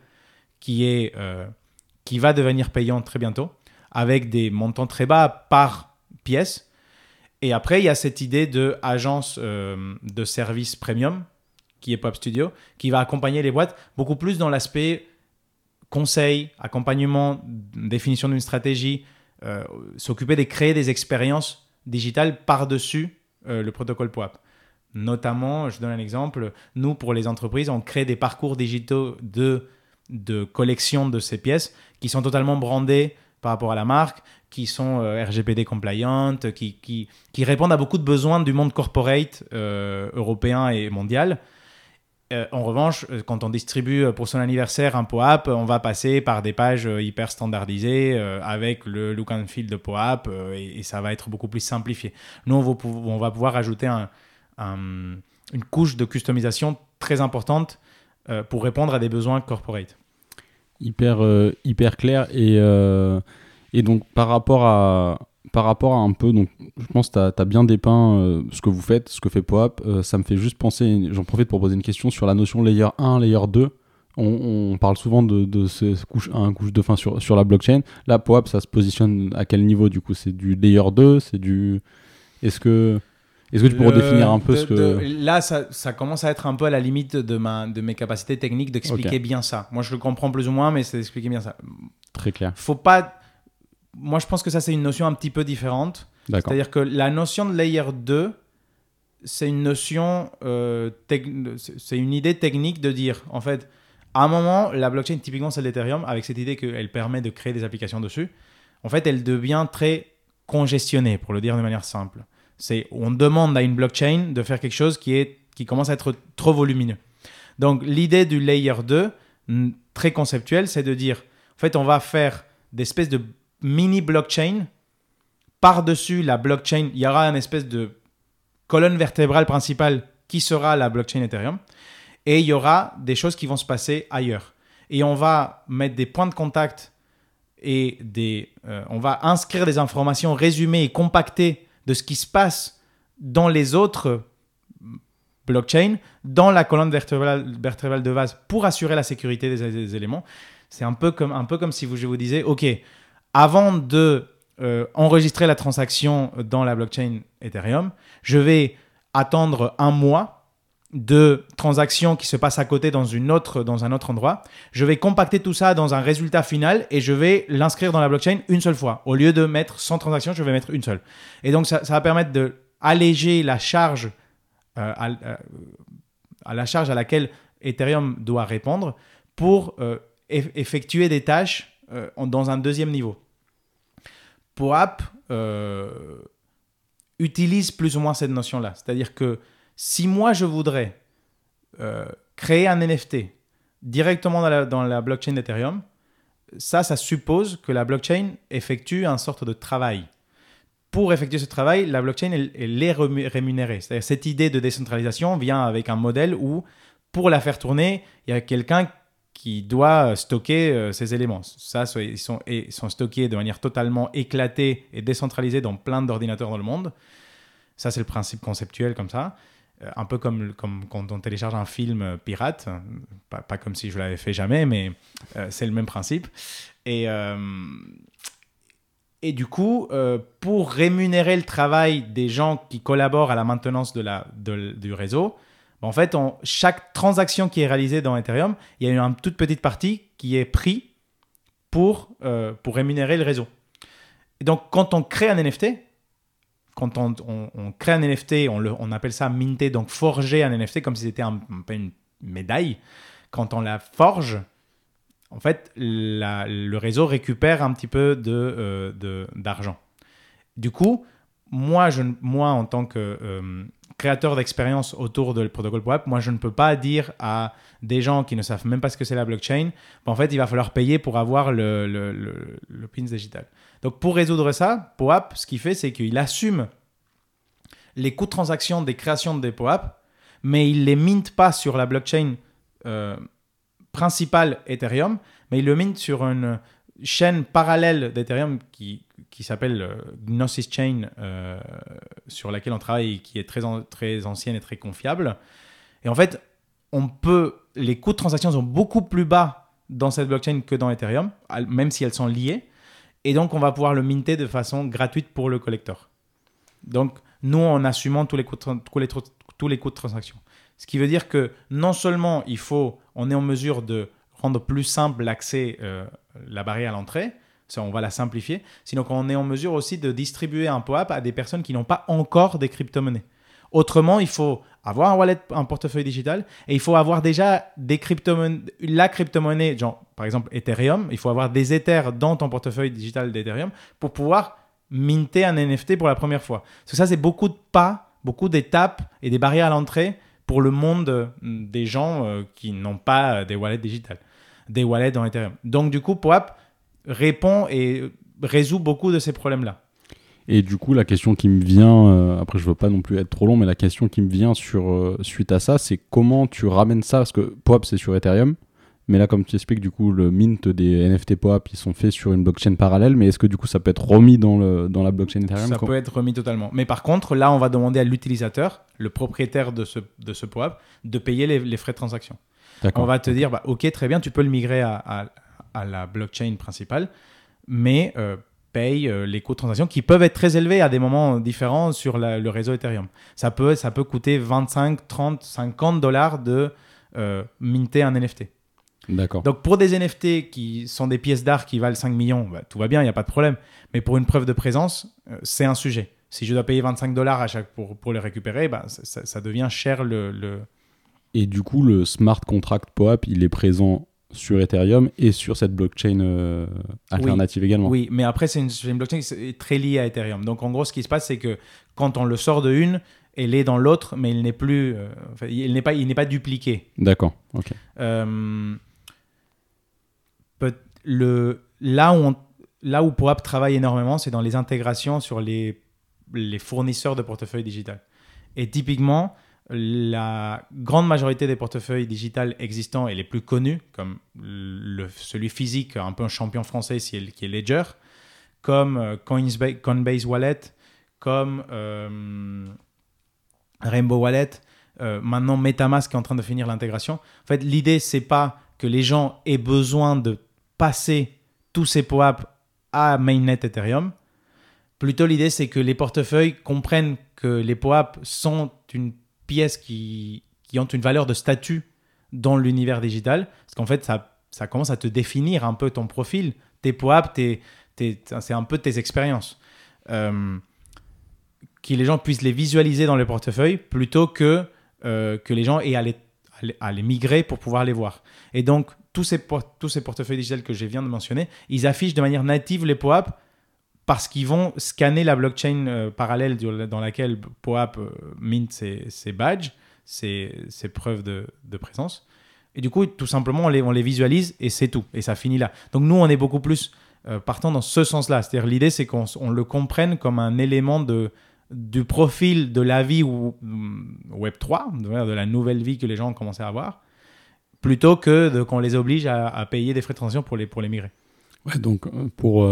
qui, est, euh, qui va devenir payant très bientôt avec des montants très bas par pièce. Et après, il y a cette idée de euh, de service premium qui est Pop Studio, qui va accompagner les boîtes beaucoup plus dans l'aspect conseil, accompagnement, définition d'une stratégie, euh, s'occuper de créer des expériences digitales par-dessus euh, le protocole POAP. Notamment, je donne un exemple, nous, pour les entreprises, on crée des parcours digitaux de, de collection de ces pièces qui sont totalement brandés par rapport à la marque, qui sont euh, RGPD compliant, qui, qui, qui répondent à beaucoup de besoins du monde corporate européen et mondial. Euh, en revanche, euh, quand on distribue euh, pour son anniversaire un POAP, on va passer par des pages hyper standardisées avec le look and feel de POAP et, ça va être beaucoup plus simplifié. Nous, on va, pouvoir ajouter un- un- une couche de customisation très importante pour répondre à des besoins corporate. hyper, hyper clair. Et donc, par rapport à, par rapport à un peu, donc, je pense que tu as, bien dépeint euh, ce que vous faites, ce que fait POAP. Euh, ça me fait juste penser, j'en profite pour poser une question sur la notion layer 1, layer 2. On, on parle souvent de, de ce ce couche 1, couche 2 fin sur, sur la blockchain. Là, POAP, ça se positionne à quel niveau du coup? C'est du layer 2 C'est du. Est-ce que. Est-ce que tu pourrais Le- définir un peu de- ce que. de- là, ça, ça commence à être un peu à la limite de, ma, de mes capacités techniques d'expliquer bien ça. Moi, je le comprends plus ou moins, mais c'est d'expliquer bien ça. Très clair. Faut pas. Moi, je pense que ça, c'est une notion un petit peu différente. C'est-à-dire que la notion de layer 2, c'est une notion, euh, c'est une idée technique de dire, en fait, à un moment, la blockchain, typiquement celle d'Ethereum, avec cette idée qu'elle permet de créer des applications dessus, en fait, elle devient très congestionnée, pour le dire de manière simple. C'est, on demande à une blockchain de faire quelque chose qui, est, qui commence à être trop volumineux. Donc, l'idée du layer 2, n- très conceptuelle, c'est de dire, en fait, on va faire des espèces de mini blockchain par-dessus la blockchain, il y aura une espèce de colonne vertébrale principale qui sera la blockchain Ethereum. Et il y aura des choses qui vont se passer ailleurs. Et on va mettre des points de contact et des, euh, on va inscrire des informations résumées et compactées de ce qui se passe dans les autres blockchains, dans la colonne vertébrale, de base pour assurer la sécurité des, des éléments. C'est un peu comme, un peu comme si vous, je vous disais, OK, avant de euh, enregistrer la transaction dans la blockchain Ethereum, je vais attendre un mois de transactions qui se passent à côté dans, une autre, dans un autre endroit. Je vais compacter tout ça dans un résultat final et je vais l'inscrire dans la blockchain une seule fois. Au lieu de mettre 100 transactions, je vais mettre une seule. Et donc, ça, va permettre de alléger la charge euh, à, à- la charge à laquelle Ethereum doit répondre pour euh, eff- effectuer des tâches euh, dans un deuxième niveau. POAP euh, utilise plus ou moins cette notion-là. C'est-à-dire que si moi je voudrais euh, créer un NFT directement dans la, blockchain d'Ethereum, ça, ça suppose que la blockchain effectue un sorte de travail. Pour effectuer ce travail, la blockchain, est rému- rémunérée. C'est-à-dire cette idée de décentralisation vient avec un modèle où, pour la faire tourner, il y a quelqu'un qui doit stocker euh, ces éléments. Ça, ils sont, stockés de manière totalement éclatée et décentralisée dans plein d'ordinateurs dans le monde. Ça, c'est le principe conceptuel comme ça. euh, un peu comme, quand on télécharge un film euh, pirate, pas, comme si je l'avais fait jamais, mais euh, c'est le même principe. Et, euh, et du coup, euh, pour rémunérer le travail des gens qui collaborent à la maintenance de la, du réseau, en fait, chaque transaction qui est réalisée dans Ethereum, il y a une toute petite partie qui est prise pour, euh, pour rémunérer le réseau. Et donc, quand on crée un NFT, quand on, crée un NFT, on, le- on appelle ça minter, donc forger un NFT comme si c'était un, une médaille. Quand on la forge, en fait, le réseau récupère un petit peu euh, d'argent. Du coup, moi, je, moi en tant que euh, créateur d'expérience autour le protocole POAP, moi, je ne peux pas dire à des gens qui ne savent même pas ce que c'est la blockchain, ben, en fait, il va falloir payer pour avoir le pins digital. Donc, pour résoudre ça, POAP, ce qu'il fait, c'est qu'il assume les coûts de transaction des créations des POAP, mais il les minte pas sur la blockchain euh, principale Ethereum, mais il le mine sur une chaîne parallèle d'Ethereum qui, qui s'appelle euh, Gnosis Chain, euh, sur laquelle on travaille, et qui est très, très ancienne et très confiable. Et en fait, on peut, les coûts de transaction sont beaucoup plus bas dans cette blockchain que dans Ethereum, même si elles sont liées. Et donc, on va pouvoir le minter de façon gratuite pour le collecteur. Donc, nous, en assumant tous les coûts de, tous les, tous les coûts de transaction. Ce qui veut dire que non seulement il faut, on est en mesure de rendre plus simple l'accès, euh, la barrière à l'entrée, on va la simplifier, sinon qu'on est en mesure aussi de distribuer un POAP à des personnes qui n'ont pas encore des crypto-monnaies. Autrement, il faut avoir un wallet, un portefeuille digital, et il faut avoir déjà des la crypto-monnaie, genre par exemple Ethereum, il faut avoir des Ethers dans ton portefeuille digital d'Ethereum pour pouvoir minter un NFT pour la première fois. Parce que ça, c'est beaucoup de pas, beaucoup d'étapes et des barrières à l'entrée pour le monde euh, des gens euh, qui n'ont pas euh, des wallets digitales, des wallets dans Ethereum. Donc du coup, POAP répond et résout beaucoup de ces problèmes-là. Et du coup, la question qui me vient, après je veux pas non plus être trop long, mais la question qui me vient sur, suite à ça, c'est comment tu ramènes ça, parce que POAP c'est sur Ethereum, mais là comme tu expliques, du coup le mint des NFT POAP, ils sont faits sur une blockchain parallèle, mais est-ce que du coup ça peut être remis dans, le, dans la blockchain Ethereum Ça peut être remis totalement. Mais par contre, là, on va demander à l'utilisateur, le propriétaire de ce, de ce POAP, de payer les, les frais de transaction. On va te dire, bah, ok, très bien, tu peux le migrer à, à- à la blockchain principale, mais euh, paye euh, les coûts de transaction qui peuvent être très élevés à des moments différents sur la- le réseau Ethereum. Ça peut, ça peut coûter 25, 30, 50 dollars de euh, minter un NFT. D'accord. Donc pour des NFT qui sont des pièces d'art qui valent 5 millions, bah, tout va bien, il n'y a pas de problème. Mais pour une preuve de présence, euh, c'est un sujet. Si je dois payer 25 dollars à chaque pour, pour les récupérer, bah, ça, devient cher le, le- Et du coup, le smart contract POAP, il est présent sur Ethereum et sur cette blockchain euh, alternative également. Oui, mais après, c'est une, blockchain qui est très liée à Ethereum. Donc, en gros, ce qui se passe, c'est que quand on le sort de une, elle est dans l'autre, mais il n'est plus, euh, enfin, il n'est pas, il n'est pas dupliqué. D'accord. Ok. Euh, là où on, travaille énormément, c'est dans les intégrations sur les, fournisseurs de portefeuilles digital. Et typiquement, la grande majorité des portefeuilles digitales existants et les plus connus, comme celui physique, un peu un champion français, qui est, Ledger, comme euh, Coinbase Wallet, comme euh, Rainbow Wallet, euh, maintenant MetaMask est en train de finir l'intégration. En fait, l'idée, c'est pas que les gens aient besoin de passer tous ces POAP à mainnet Ethereum. Plutôt, l'idée, c'est que les portefeuilles comprennent que les POAP sont une pièce qui, qui ont une valeur de statut dans l'univers digital. Parce qu'en fait, ça, ça commence à te définir un peu ton profil. Tes POAP, c'est un peu tes expériences. Euh, que les gens puissent les visualiser dans le portefeuille plutôt que, euh, que les gens aient à les, à les- à les migrer pour pouvoir les voir. Et donc, tous ces, portefeuilles digitales que je viens de mentionner, ils affichent de manière native les POAP parce qu'ils vont scanner la blockchain euh, parallèle dans laquelle POAP euh, mint ses, badges, ses, preuves de, présence. Et du coup, tout simplement, on les, visualise et c'est tout. Et ça finit là. Donc nous, on est beaucoup plus euh, partant dans ce sens-là. C'est-à-dire l'idée, c'est qu'on le comprenne comme un élément du profil de la vie ou, mm, Web 3, de, de la nouvelle vie que les gens ont commencé à avoir, plutôt que qu'on les oblige à, payer des frais de transaction pour les, pour les migrer. Ouais, donc pour,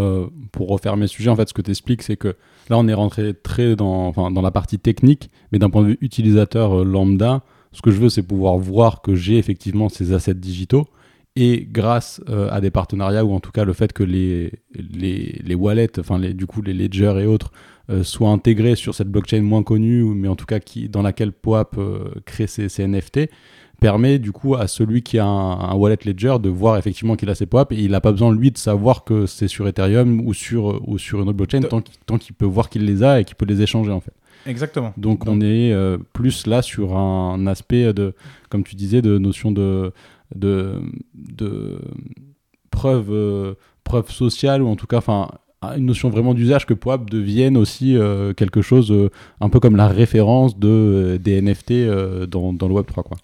pour refaire mes sujets, en fait, ce que tu expliques, c'est que là, on est rentré très dans, enfin, dans la partie technique, mais d'un point de vue utilisateur lambda, ce que je veux, c'est pouvoir voir que j'ai effectivement ces assets digitaux et grâce à des partenariats ou en tout cas le fait que les, les, les wallets, enfin les, du coup les ledgers et autres euh, soit intégré sur cette blockchain moins connue, mais en tout cas qui, dans laquelle POAP euh, crée ses, NFT, permet du coup à celui qui a un, wallet ledger de voir effectivement qu'il a ses POAP et il n'a pas besoin lui de savoir que c'est sur Ethereum ou sur, ou sur une autre blockchain tant qu'il peut voir qu'il les a et qu'il peut les échanger en fait. Exactement. Donc, on est euh, plus là sur un aspect de, comme tu disais, de notion de, de, de preuve, preuve sociale ou en tout cas, enfin, une notion vraiment d'usage que POAP devienne aussi euh, quelque chose euh, un peu comme la référence de, euh, des NFT dans, dans, le Web3. Quoi.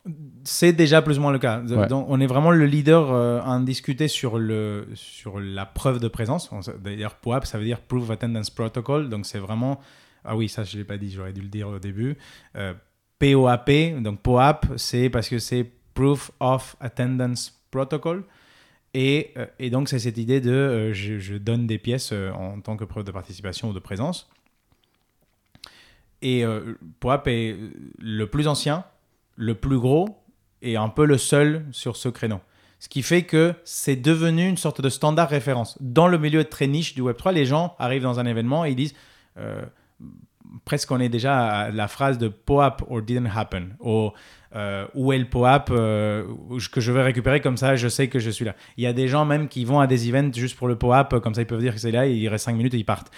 C'est déjà plus ou moins le cas. Donc, on est vraiment le leader à discuter sur, le, sur la preuve de présence. D'ailleurs, POAP, ça veut dire Proof Attendance Protocol. Donc c'est vraiment... Ah oui, ça je ne l'ai pas dit, j'aurais dû le dire au début. POAP, donc POAP, c'est parce que c'est Proof of Attendance Protocol. Euh, et, donc, c'est cette idée de euh, je, donne des pièces euh, en tant que preuve de participation ou de présence. Et POAP est le plus ancien, le plus gros et un peu le seul sur ce créneau. Ce qui fait que c'est devenu une sorte de standard référence. Dans le milieu très niche du Web3, les gens arrivent dans un événement et ils disent presque on est déjà à la phrase de POAP or didn't happen. Ou euh, où est le POAP euh, que je vais récupérer comme ça, je sais que je suis là. Il y a des gens même qui vont à des events juste pour le POAP, comme ça ils peuvent dire que c'est là, il reste 5 minutes et ils partent.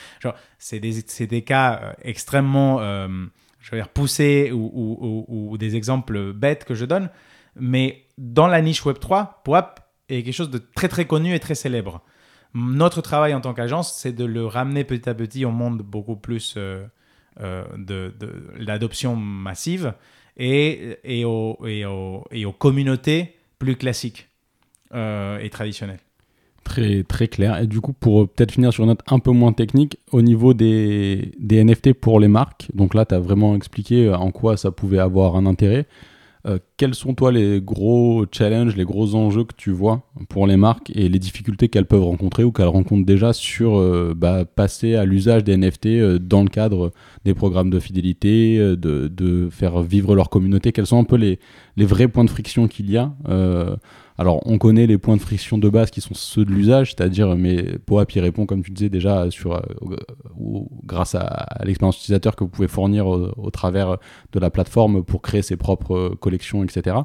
C'est des, des, cas euh, extrêmement, je veux dire, poussés ou, ou, des exemples bêtes que je donne, mais dans la niche Web3, POAP est quelque chose de très très connu et très célèbre. Notre travail en tant qu'agence, c'est de le ramener petit à petit au monde beaucoup plus de, de l'adoption massive et, et, aux, et, et aux communautés plus classiques euh, et traditionnelles. Très, très clair. Et du coup, pour peut-être finir sur une note un peu moins technique, au niveau des, des NFT pour les marques, donc là, tu as vraiment expliqué en quoi ça pouvait avoir un intérêt. Euh, quels sont toi les gros challenges, les gros enjeux que tu vois pour les marques et les difficultés qu'elles peuvent rencontrer ou qu'elles rencontrent déjà sur euh, bah, passer à l'usage des NFT euh, dans le cadre des programmes de fidélité, de, faire vivre leur communauté? Quels sont un peu les vrais points de friction qu'il y a alors, on connaît les points de friction de base qui sont ceux de l'usage, c'est-à-dire, mais POAP y répond, comme tu disais déjà, sur, euh, grâce à, l'expérience utilisateur que vous pouvez fournir au, travers de la plateforme pour créer ses propres collections, etc.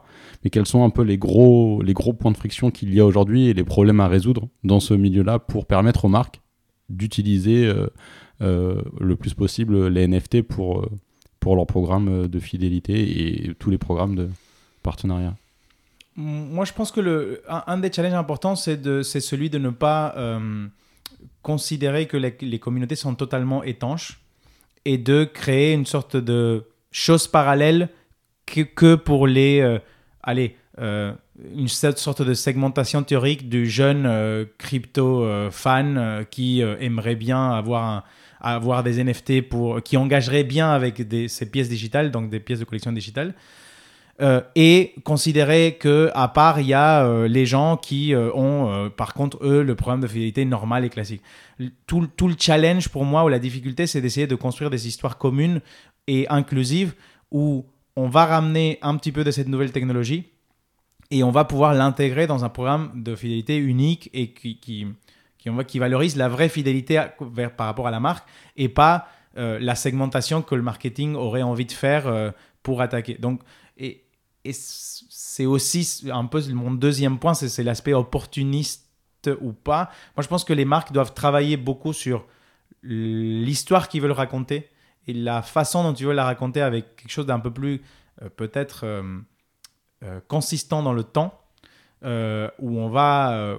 Mais quels sont un peu les gros, les gros points de friction qu'il y a aujourd'hui et les problèmes à résoudre dans ce milieu-là pour permettre aux marques d'utiliser euh, euh, le plus possible les NFT pour, pour leurs programmes de fidélité et tous les programmes de partenariat? Moi, je pense que le, un, des challenges importants, c'est celui de ne pas euh, considérer que les, communautés sont totalement étanches et de créer une sorte de chose parallèle que, que pour les... Euh, allez, euh, une sorte de segmentation théorique du jeune crypto fan qui aimerait bien avoir, avoir des NFT pour, qui engagerait bien avec des, ces pièces digitales, donc des pièces de collection digitale. Euh, et considérer que à part il y a euh, les gens qui euh, ont par contre eux le programme de fidélité normal et classique. Tout, tout le challenge pour moi ou la difficulté c'est d'essayer de construire des histoires communes et inclusives où on va ramener un petit peu de cette nouvelle technologie et on va pouvoir l'intégrer dans un programme de fidélité unique et qui, qui, qui, qui valorise la vraie fidélité par rapport à la marque et pas la segmentation que le marketing aurait envie de faire pour attaquer. Donc, et c'est aussi un peu mon deuxième point, c'est l'aspect opportuniste ou pas. Moi, je pense que les marques doivent travailler beaucoup sur l'histoire qu'ils veulent raconter et la façon dont ils veulent la raconter avec quelque chose d'un peu plus euh, peut-être euh, euh, consistant dans le temps, où on va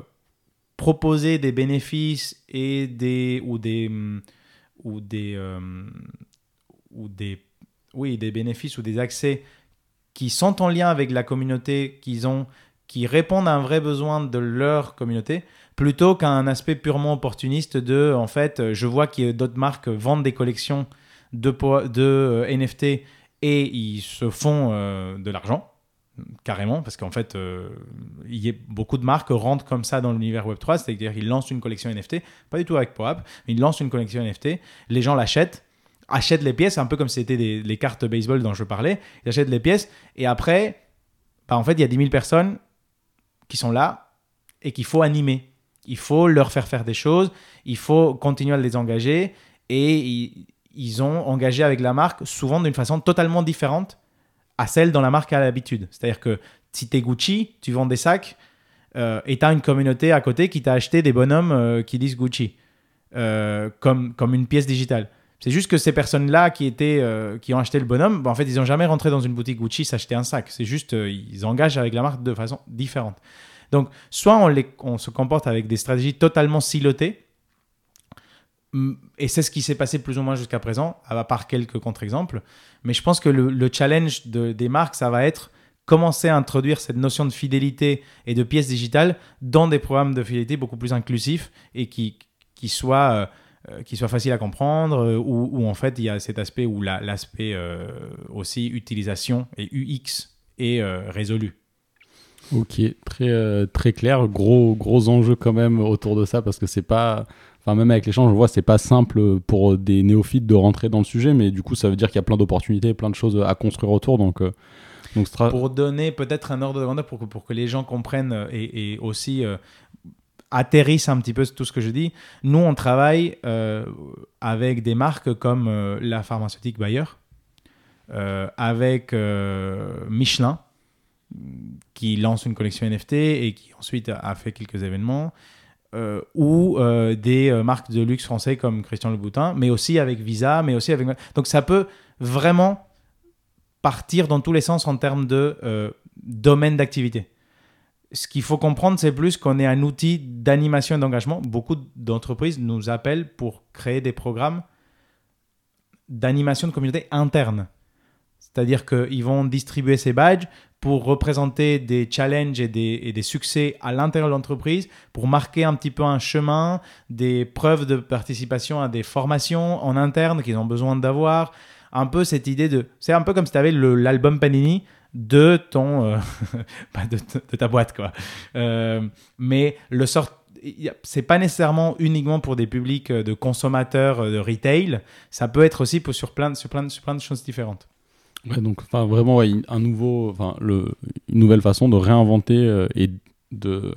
proposer des bénéfices et des ou des ou des ou des oui des bénéfices ou des accès qui sont en lien avec la communauté qu'ils ont, qui répondent à un vrai besoin de leur communauté, plutôt qu'un aspect purement opportuniste de, en fait, je vois que d'autres marques vendent des collections de, de euh, NFT et ils se font euh, de l'argent. carrément, parce qu'en fait, euh, il y a beaucoup de marques rentrent comme ça dans l'univers Web3, c'est-à-dire qu'ils lancent une collection NFT, pas du tout avec PoApp, mais ils lancent une collection NFT, les gens l'achètent, achètent les pièces, un peu comme c'était les cartes baseball dont je parlais, ils achètent les pièces, et après, bah, en fait, il y a 10 000 personnes qui sont là et qu'il faut animer. Il faut leur faire faire des choses, il faut continuer à les engager, et ils, ils ont engagé avec la marque souvent d'une façon totalement différente à celle dont la marque a l'habitude. C'est-à-dire que si tu es Gucci, tu vends des sacs euh, et tu as une communauté à côté qui t'a acheté des bonhommes euh, qui disent Gucci euh, comme, comme une pièce digitale. C'est juste que ces personnes-là qui, étaient, qui ont acheté le bonhomme, bah, en fait, ils n'ont jamais rentré dans une boutique Gucci s'acheter un sac. C'est juste, ils engagent avec la marque de façon différente. Donc, soit on se comporte avec des stratégies totalement silotées, et c'est ce qui s'est passé plus ou moins jusqu'à présent, à part quelques contre-exemples. Mais je pense que le, challenge des marques, ça va être commencer à introduire cette notion de fidélité et de pièces digitales dans des programmes de fidélité beaucoup plus inclusifs et qui, qui soient euh, qui soit facile à comprendre, euh, où, en fait il y a cet aspect où l'aspect euh, aussi utilisation et UX est résolu. Ok, très, très clair, gros, gros enjeu quand même autour de ça parce que c'est pas, Enfin, même avec l'échange, je vois, c'est pas simple pour des néophytes de rentrer dans le sujet, mais du coup, ça veut dire qu'il y a plein d'opportunités, plein de choses à construire autour. Donc, euh, donc Pour donner peut-être un ordre de grandeur, pour que, pour que les gens comprennent euh, et, aussi euh, atterrissent un petit peu tout ce que je dis, nous, on travaille avec des marques comme la pharmaceutique Bayer, avec Michelin, qui lance une collection NFT et qui ensuite a fait quelques événements. Euh, ou euh, des euh, marques de luxe français comme Christian Louboutin, mais aussi avec Visa, mais aussi avec... Donc ça peut vraiment partir dans tous les sens en termes de domaine d'activité. Ce qu'il faut comprendre, c'est plus qu'on est un outil d'animation et d'engagement. Beaucoup d'entreprises nous appellent pour créer des programmes d'animation de communauté interne. C'est-à-dire qu'ils vont distribuer ces badges pour représenter des challenges et des, succès à l'intérieur de l'entreprise, pour marquer un petit peu un chemin, des preuves de participation à des formations en interne qu'ils ont besoin d'avoir. Un peu cette idée de... C'est un peu comme si tu avais l'album Panini de ton... Euh, de, ta boîte, quoi. Euh, mais le sort c'est pas nécessairement uniquement pour des publics de consommateurs de retail, ça peut être aussi pour, sur, plein, sur, plein, sur plein de choses différentes donc, enfin, vraiment, un nouveau, enfin, le, une nouvelle façon de réinventer euh, et de,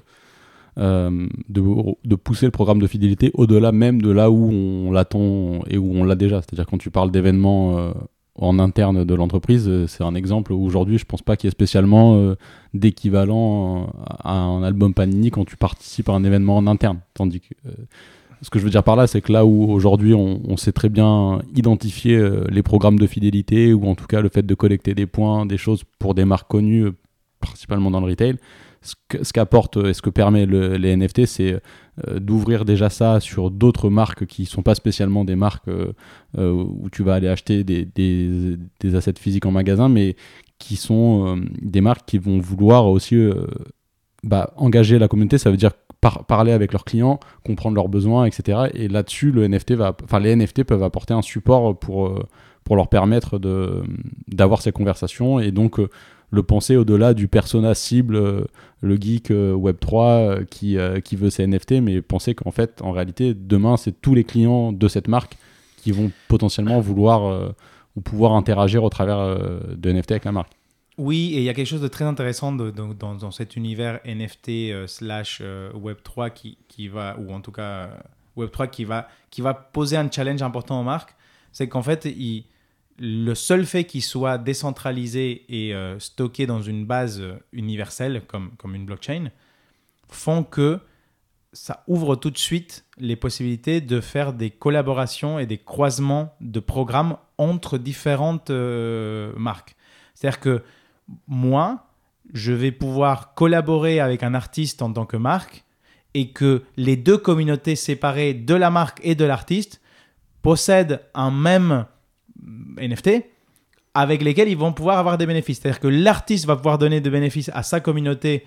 euh, de, pousser le programme de fidélité au-delà même de là où on l'attend et où on l'a déjà. C'est-à-dire quand tu parles d'événements euh, en interne de l'entreprise, c'est un exemple où aujourd'hui, je pense pas qu'il y ait spécialement d'équivalent à un album Panini quand tu participes à un événement en interne. Tandis que ce que je veux dire par là, c'est que là où aujourd'hui on, sait très bien identifier euh, les programmes de fidélité ou en tout cas le fait de collecter des points, des choses pour des marques connues, euh, principalement dans le retail, ce qu'apporte et ce que permet les NFT, c'est euh, d'ouvrir déjà ça sur d'autres marques qui ne sont pas spécialement des marques où tu vas aller acheter des, des, assets physiques en magasin, mais qui sont des marques qui vont vouloir aussi bah, engager la communauté. Ça veut dire parler avec leurs clients, comprendre leurs besoins, etc. Et là-dessus, le NFT va, enfin, les NFT peuvent apporter un support pour, euh, pour leur permettre d'avoir ces conversations et donc euh, le penser au-delà du persona cible, euh, le geek Web3 qui, qui veut ces NFT, mais penser qu'en fait, en réalité, demain, c'est tous les clients de cette marque qui vont potentiellement vouloir ou pouvoir interagir au travers de NFT avec la marque. Oui, et il y a quelque chose de très intéressant dans, cet univers NFT euh, slash euh, Web3 qui, qui, va, ou en tout cas euh, Web3 qui va, qui va poser un challenge important aux marques, c'est qu'en fait, il, le seul fait qu'il soit décentralisé et stocké dans une base universelle comme, comme une blockchain font que ça ouvre tout de suite les possibilités de faire des collaborations et des croisements de programmes entre différentes marques. C'est-à-dire que moi, je vais pouvoir collaborer avec un artiste en tant que marque et que les deux communautés séparées de la marque et de l'artiste possèdent un même NFT avec lesquels ils vont pouvoir avoir des bénéfices. C'est-à-dire que l'artiste va pouvoir donner des bénéfices à sa communauté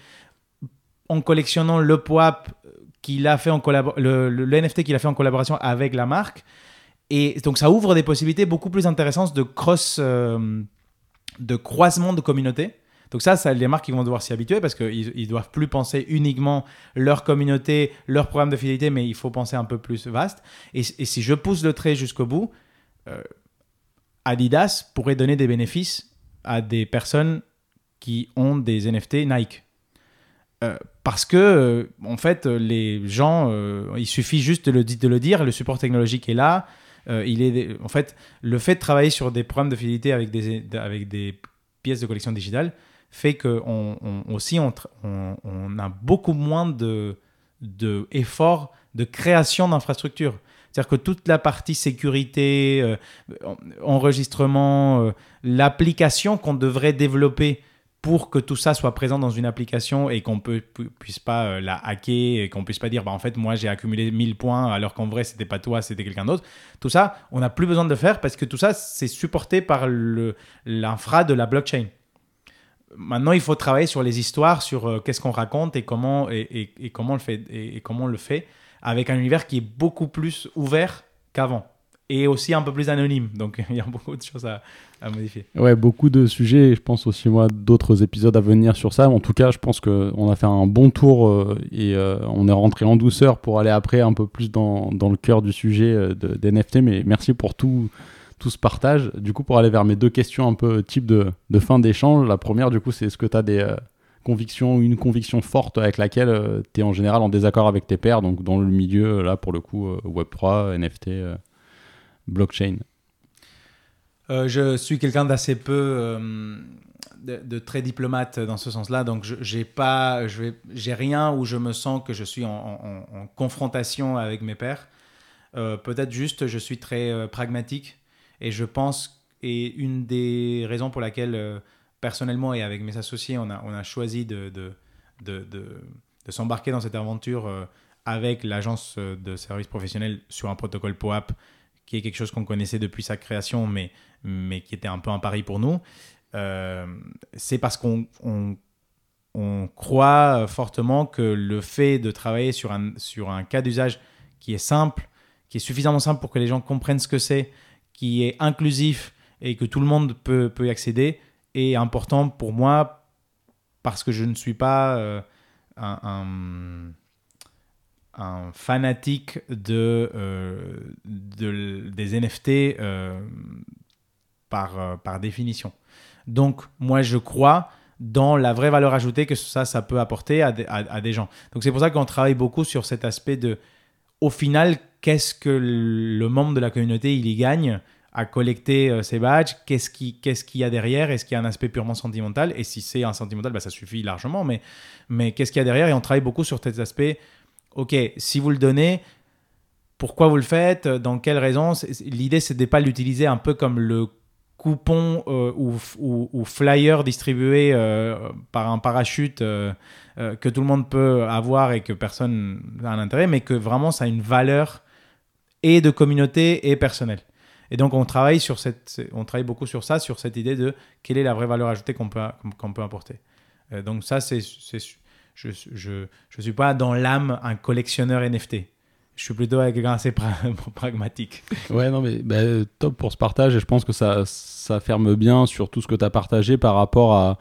en collectionnant le POAP qu'il a fait en le, le, NFT qu'il a fait en collaboration avec la marque. Et donc ça ouvre des possibilités beaucoup plus intéressantes de cross, euh, de croisement de communautés. Donc ça, ça les marques ils vont devoir s'y habituer parce qu'ils ils doivent plus penser uniquement leur communauté, leur programme de fidélité, mais il faut penser un peu plus vaste. Et, et si je pousse le trait jusqu'au bout, euh, Adidas pourrait donner des bénéfices à des personnes qui ont des NFT Nike. Euh, parce que, euh, en fait, les gens, euh, il suffit juste de le, dire, le support technologique est là. il est, en fait, le fait de travailler sur des programmes de fidélité avec des, avec des pièces de collection digitale fait qu'on on, aussi on, on, a beaucoup moins de, de de création d'infrastructures. C'est-à-dire que toute la partie sécurité, enregistrement, l'application qu'on devrait développer pour que tout ça soit présent dans une application et qu'on ne puisse pas euh, la hacker et qu'on puisse pas dire bah en fait moi j'ai accumulé 1000 points alors qu'en vrai c'était pas toi c'était quelqu'un d'autre. Tout ça on n'a plus besoin de le faire parce que tout ça c'est supporté par l'infra de la blockchain. Maintenant il faut travailler sur les histoires sur euh, qu'est-ce qu'on raconte et comment et, comment le fait et, comment on le fait avec un univers qui est beaucoup plus ouvert qu'avant et aussi un peu plus anonyme donc il y a beaucoup de choses à, modifier. Ouais, beaucoup de sujets, je pense aussi moi d'autres épisodes à venir sur ça. En tout cas, je pense qu'on a fait un bon tour euh, et euh, on est rentré en douceur pour aller après un peu plus dans, le cœur du sujet euh, des NFT. Mais merci pour tout, tout ce partage. Du coup, pour aller vers mes deux questions un peu type de, de fin d'échange, la première, du coup, c'est est-ce que tu as des convictions ou une conviction forte avec laquelle tu es en général en désaccord avec tes pairs, donc dans le milieu, là pour le coup, Web3, NFT, blockchain euh, je suis quelqu'un d'assez peu, euh, de, très diplomate dans ce sens-là, donc j'ai pas, j'ai rien où je me sens que je suis en, confrontation avec mes pairs. Euh, peut-être juste, je suis très pragmatique et je pense et une des raisons pour laquelle personnellement et avec mes associés, on a, on a choisi de, de, de, de s'embarquer dans cette aventure avec l'agence de services professionnels sur un protocole POAP qui est quelque chose qu'on connaissait depuis sa création, mais, mais qui était un peu un pari pour nous, euh, c'est parce qu'on on, on croit fortement que le fait de travailler sur un, sur un cas d'usage qui est simple, qui est suffisamment simple pour que les gens comprennent ce que c'est, qui est inclusif et que tout le monde peut, peut y accéder, est important pour moi parce que je ne suis pas euh, un fanatique de, euh, des NFT euh, par, par définition. Donc, moi, je crois dans la vraie valeur ajoutée que ça, ça peut apporter à, à, des gens. Donc, c'est pour ça qu'on travaille beaucoup sur cet aspect de, au final, qu'est-ce que le membre de la communauté, il y gagne à collecter ces badges, qu'est-ce qu'il ce qu'il y a derrière, est-ce qu'il y a un aspect purement sentimental, et si c'est un sentimental, bah, ça suffit largement, mais, mais qu'est-ce qu'il y a derrière, et on travaille beaucoup sur cet aspect ok, si vous le donnez, pourquoi vous le faites? Dans quelle raison? L'idée, c'est de ne pas l'utiliser un peu comme le coupon euh, ou, flyer distribué euh, par un parachute euh, que tout le monde peut avoir et que personne n'a un intérêt, mais que vraiment ça a une valeur et de communauté et personnelle. Et donc on travaille sur cette, on travaille beaucoup sur ça, sur cette idée de quelle est la vraie valeur ajoutée qu'on peut, qu'on peut apporter. donc ça, c'est je ne je, je suis pas dans l'âme un collectionneur NFT. Je suis plutôt quelqu'un assez pragmatique. Ouais, non, mais bah, top pour ce partage et je pense que ça, ça ferme bien sur tout ce que tu as partagé par rapport à,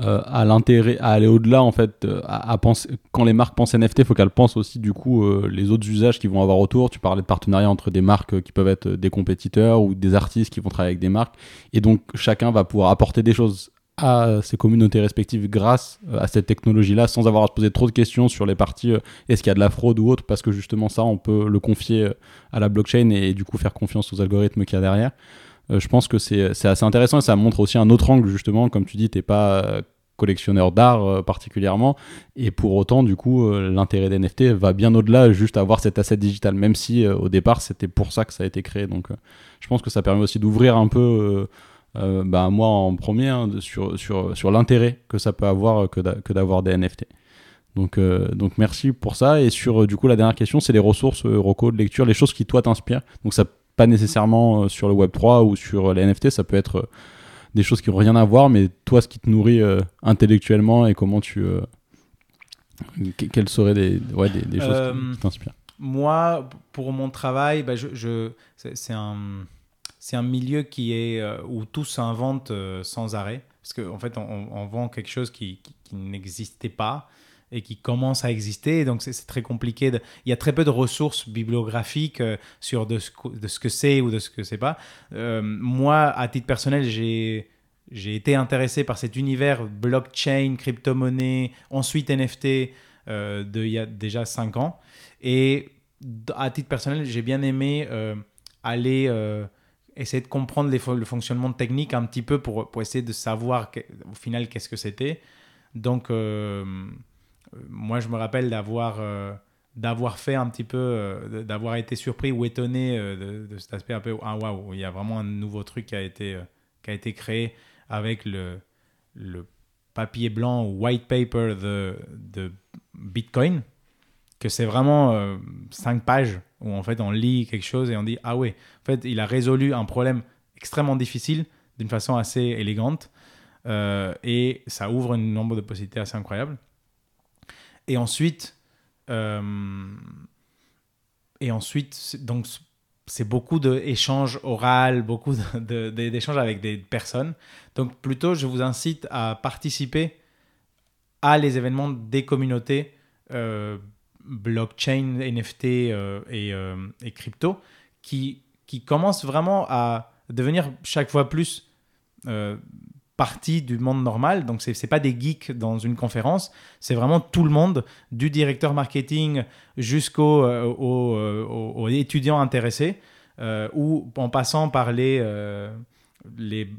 euh, à l'intérêt, à aller au-delà en fait. Euh, à, penser, quand les marques pensent NFT, faut qu'elles pensent aussi du coup euh, les autres usages qu'ils vont avoir autour. Tu parlais de partenariat entre des marques qui peuvent être des compétiteurs ou des artistes qui vont travailler avec des marques. Et donc chacun va pouvoir apporter des choses à ces communautés respectives grâce euh, à cette technologie-là sans avoir à se poser trop de questions sur les parties euh, est-ce qu'il y a de la fraude ou autre parce que justement ça on peut le confier euh, à la blockchain et, du coup faire confiance aux algorithmes qu'il y a derrière. Je pense que c'est assez intéressant et ça montre aussi un autre angle justement comme tu dis t'es pas collectionneur d'art particulièrement et pour autant du coup l'intérêt des NFT va bien au-delà juste avoir cet asset digital même si au départ c'était pour ça que ça a été créé donc je pense que ça permet aussi d'ouvrir un peu euh, bah, moi en premier, hein, sur, l'intérêt que ça peut avoir que d'avoir des NFT. Donc, euh, merci pour ça. Et sur euh, du coup la dernière question, c'est les ressources Rocco de lecture, les choses qui toi t'inspirent. Donc ça pas nécessairement sur le Web 3 ou sur les NFT, ça peut être des choses qui n'ont rien à voir, mais toi ce qui te nourrit intellectuellement et comment tu quelles seraient des, ouais, des, des choses qui t'inspirent? Moi, pour mon travail, bah, je, je c'est un un milieu qui est euh, où tout s'invente euh, sans arrêt. parce qu'en en fait, on, vend quelque chose qui, qui, n'existait pas et qui commence à exister. Donc, c'est très compliqué. Il y a très peu de ressources bibliographiques euh, sur de ce, que c'est ou de ce que c'est pas. Euh, moi, à titre personnel, j'ai j'ai été intéressé par cet univers blockchain, crypto-monnaie, ensuite NFT euh, il y a déjà 5 ans. Et à titre personnel, j'ai bien aimé aller essayer de comprendre le fonctionnement technique un petit peu pour, pour essayer de savoir au final qu'est-ce que c'était. Donc, euh, moi, je me rappelle d'avoir euh, d'avoir fait un petit peu, euh, d'avoir été surpris ou étonné de, cet aspect un peu, ah waouh, il y a vraiment un nouveau truc qui a été, qui a été créé avec le, le papier blanc ou white paper de, de Bitcoin, que c'est vraiment cinq pages où en fait on lit quelque chose et on dit ah ouais, en fait il a résolu un problème extrêmement difficile d'une façon assez élégante euh, et ça ouvre un nombre de possibilités assez incroyables. Et ensuite, euh, et ensuite donc c'est beaucoup d'échanges oraux, beaucoup d'échanges avec des personnes. Donc plutôt, je vous incite à participer à les événements des communautés euh, blockchain, NFT euh, euh, et, crypto, qui, qui commencent vraiment à devenir chaque fois plus partie du monde normal. Donc, ce n'est pas des geeks dans une conférence, c'est vraiment tout le monde, du directeur marketing jusqu'aux aux, étudiants intéressés, ou en passant par les, les,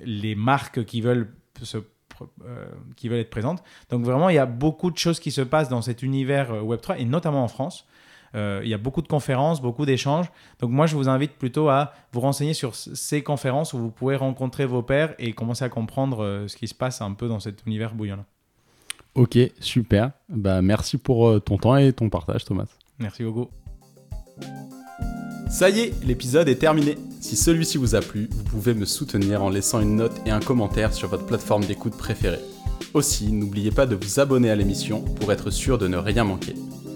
les marques qui veulent euh, qui veulent être présentes. Donc vraiment, il y a beaucoup de choses qui se passent dans cet univers euh, Web3 et notamment en France. Euh, il y a beaucoup de conférences, beaucoup d'échanges. Donc moi, je vous invite plutôt à vous renseigner sur ces conférences où vous pouvez rencontrer vos pairs et commencer à comprendre ce qui se passe un peu dans cet univers bouillonnant. Ok, super. Bah, merci pour ton temps et ton partage, Thomas. Merci beaucoup. Ça y est, l'épisode est terminé. Si celui-ci vous a plu, vous pouvez me soutenir en laissant une note et un commentaire sur votre plateforme d'écoute préférée. Aussi, n'oubliez pas de vous abonner à l'émission pour être sûr de ne rien manquer.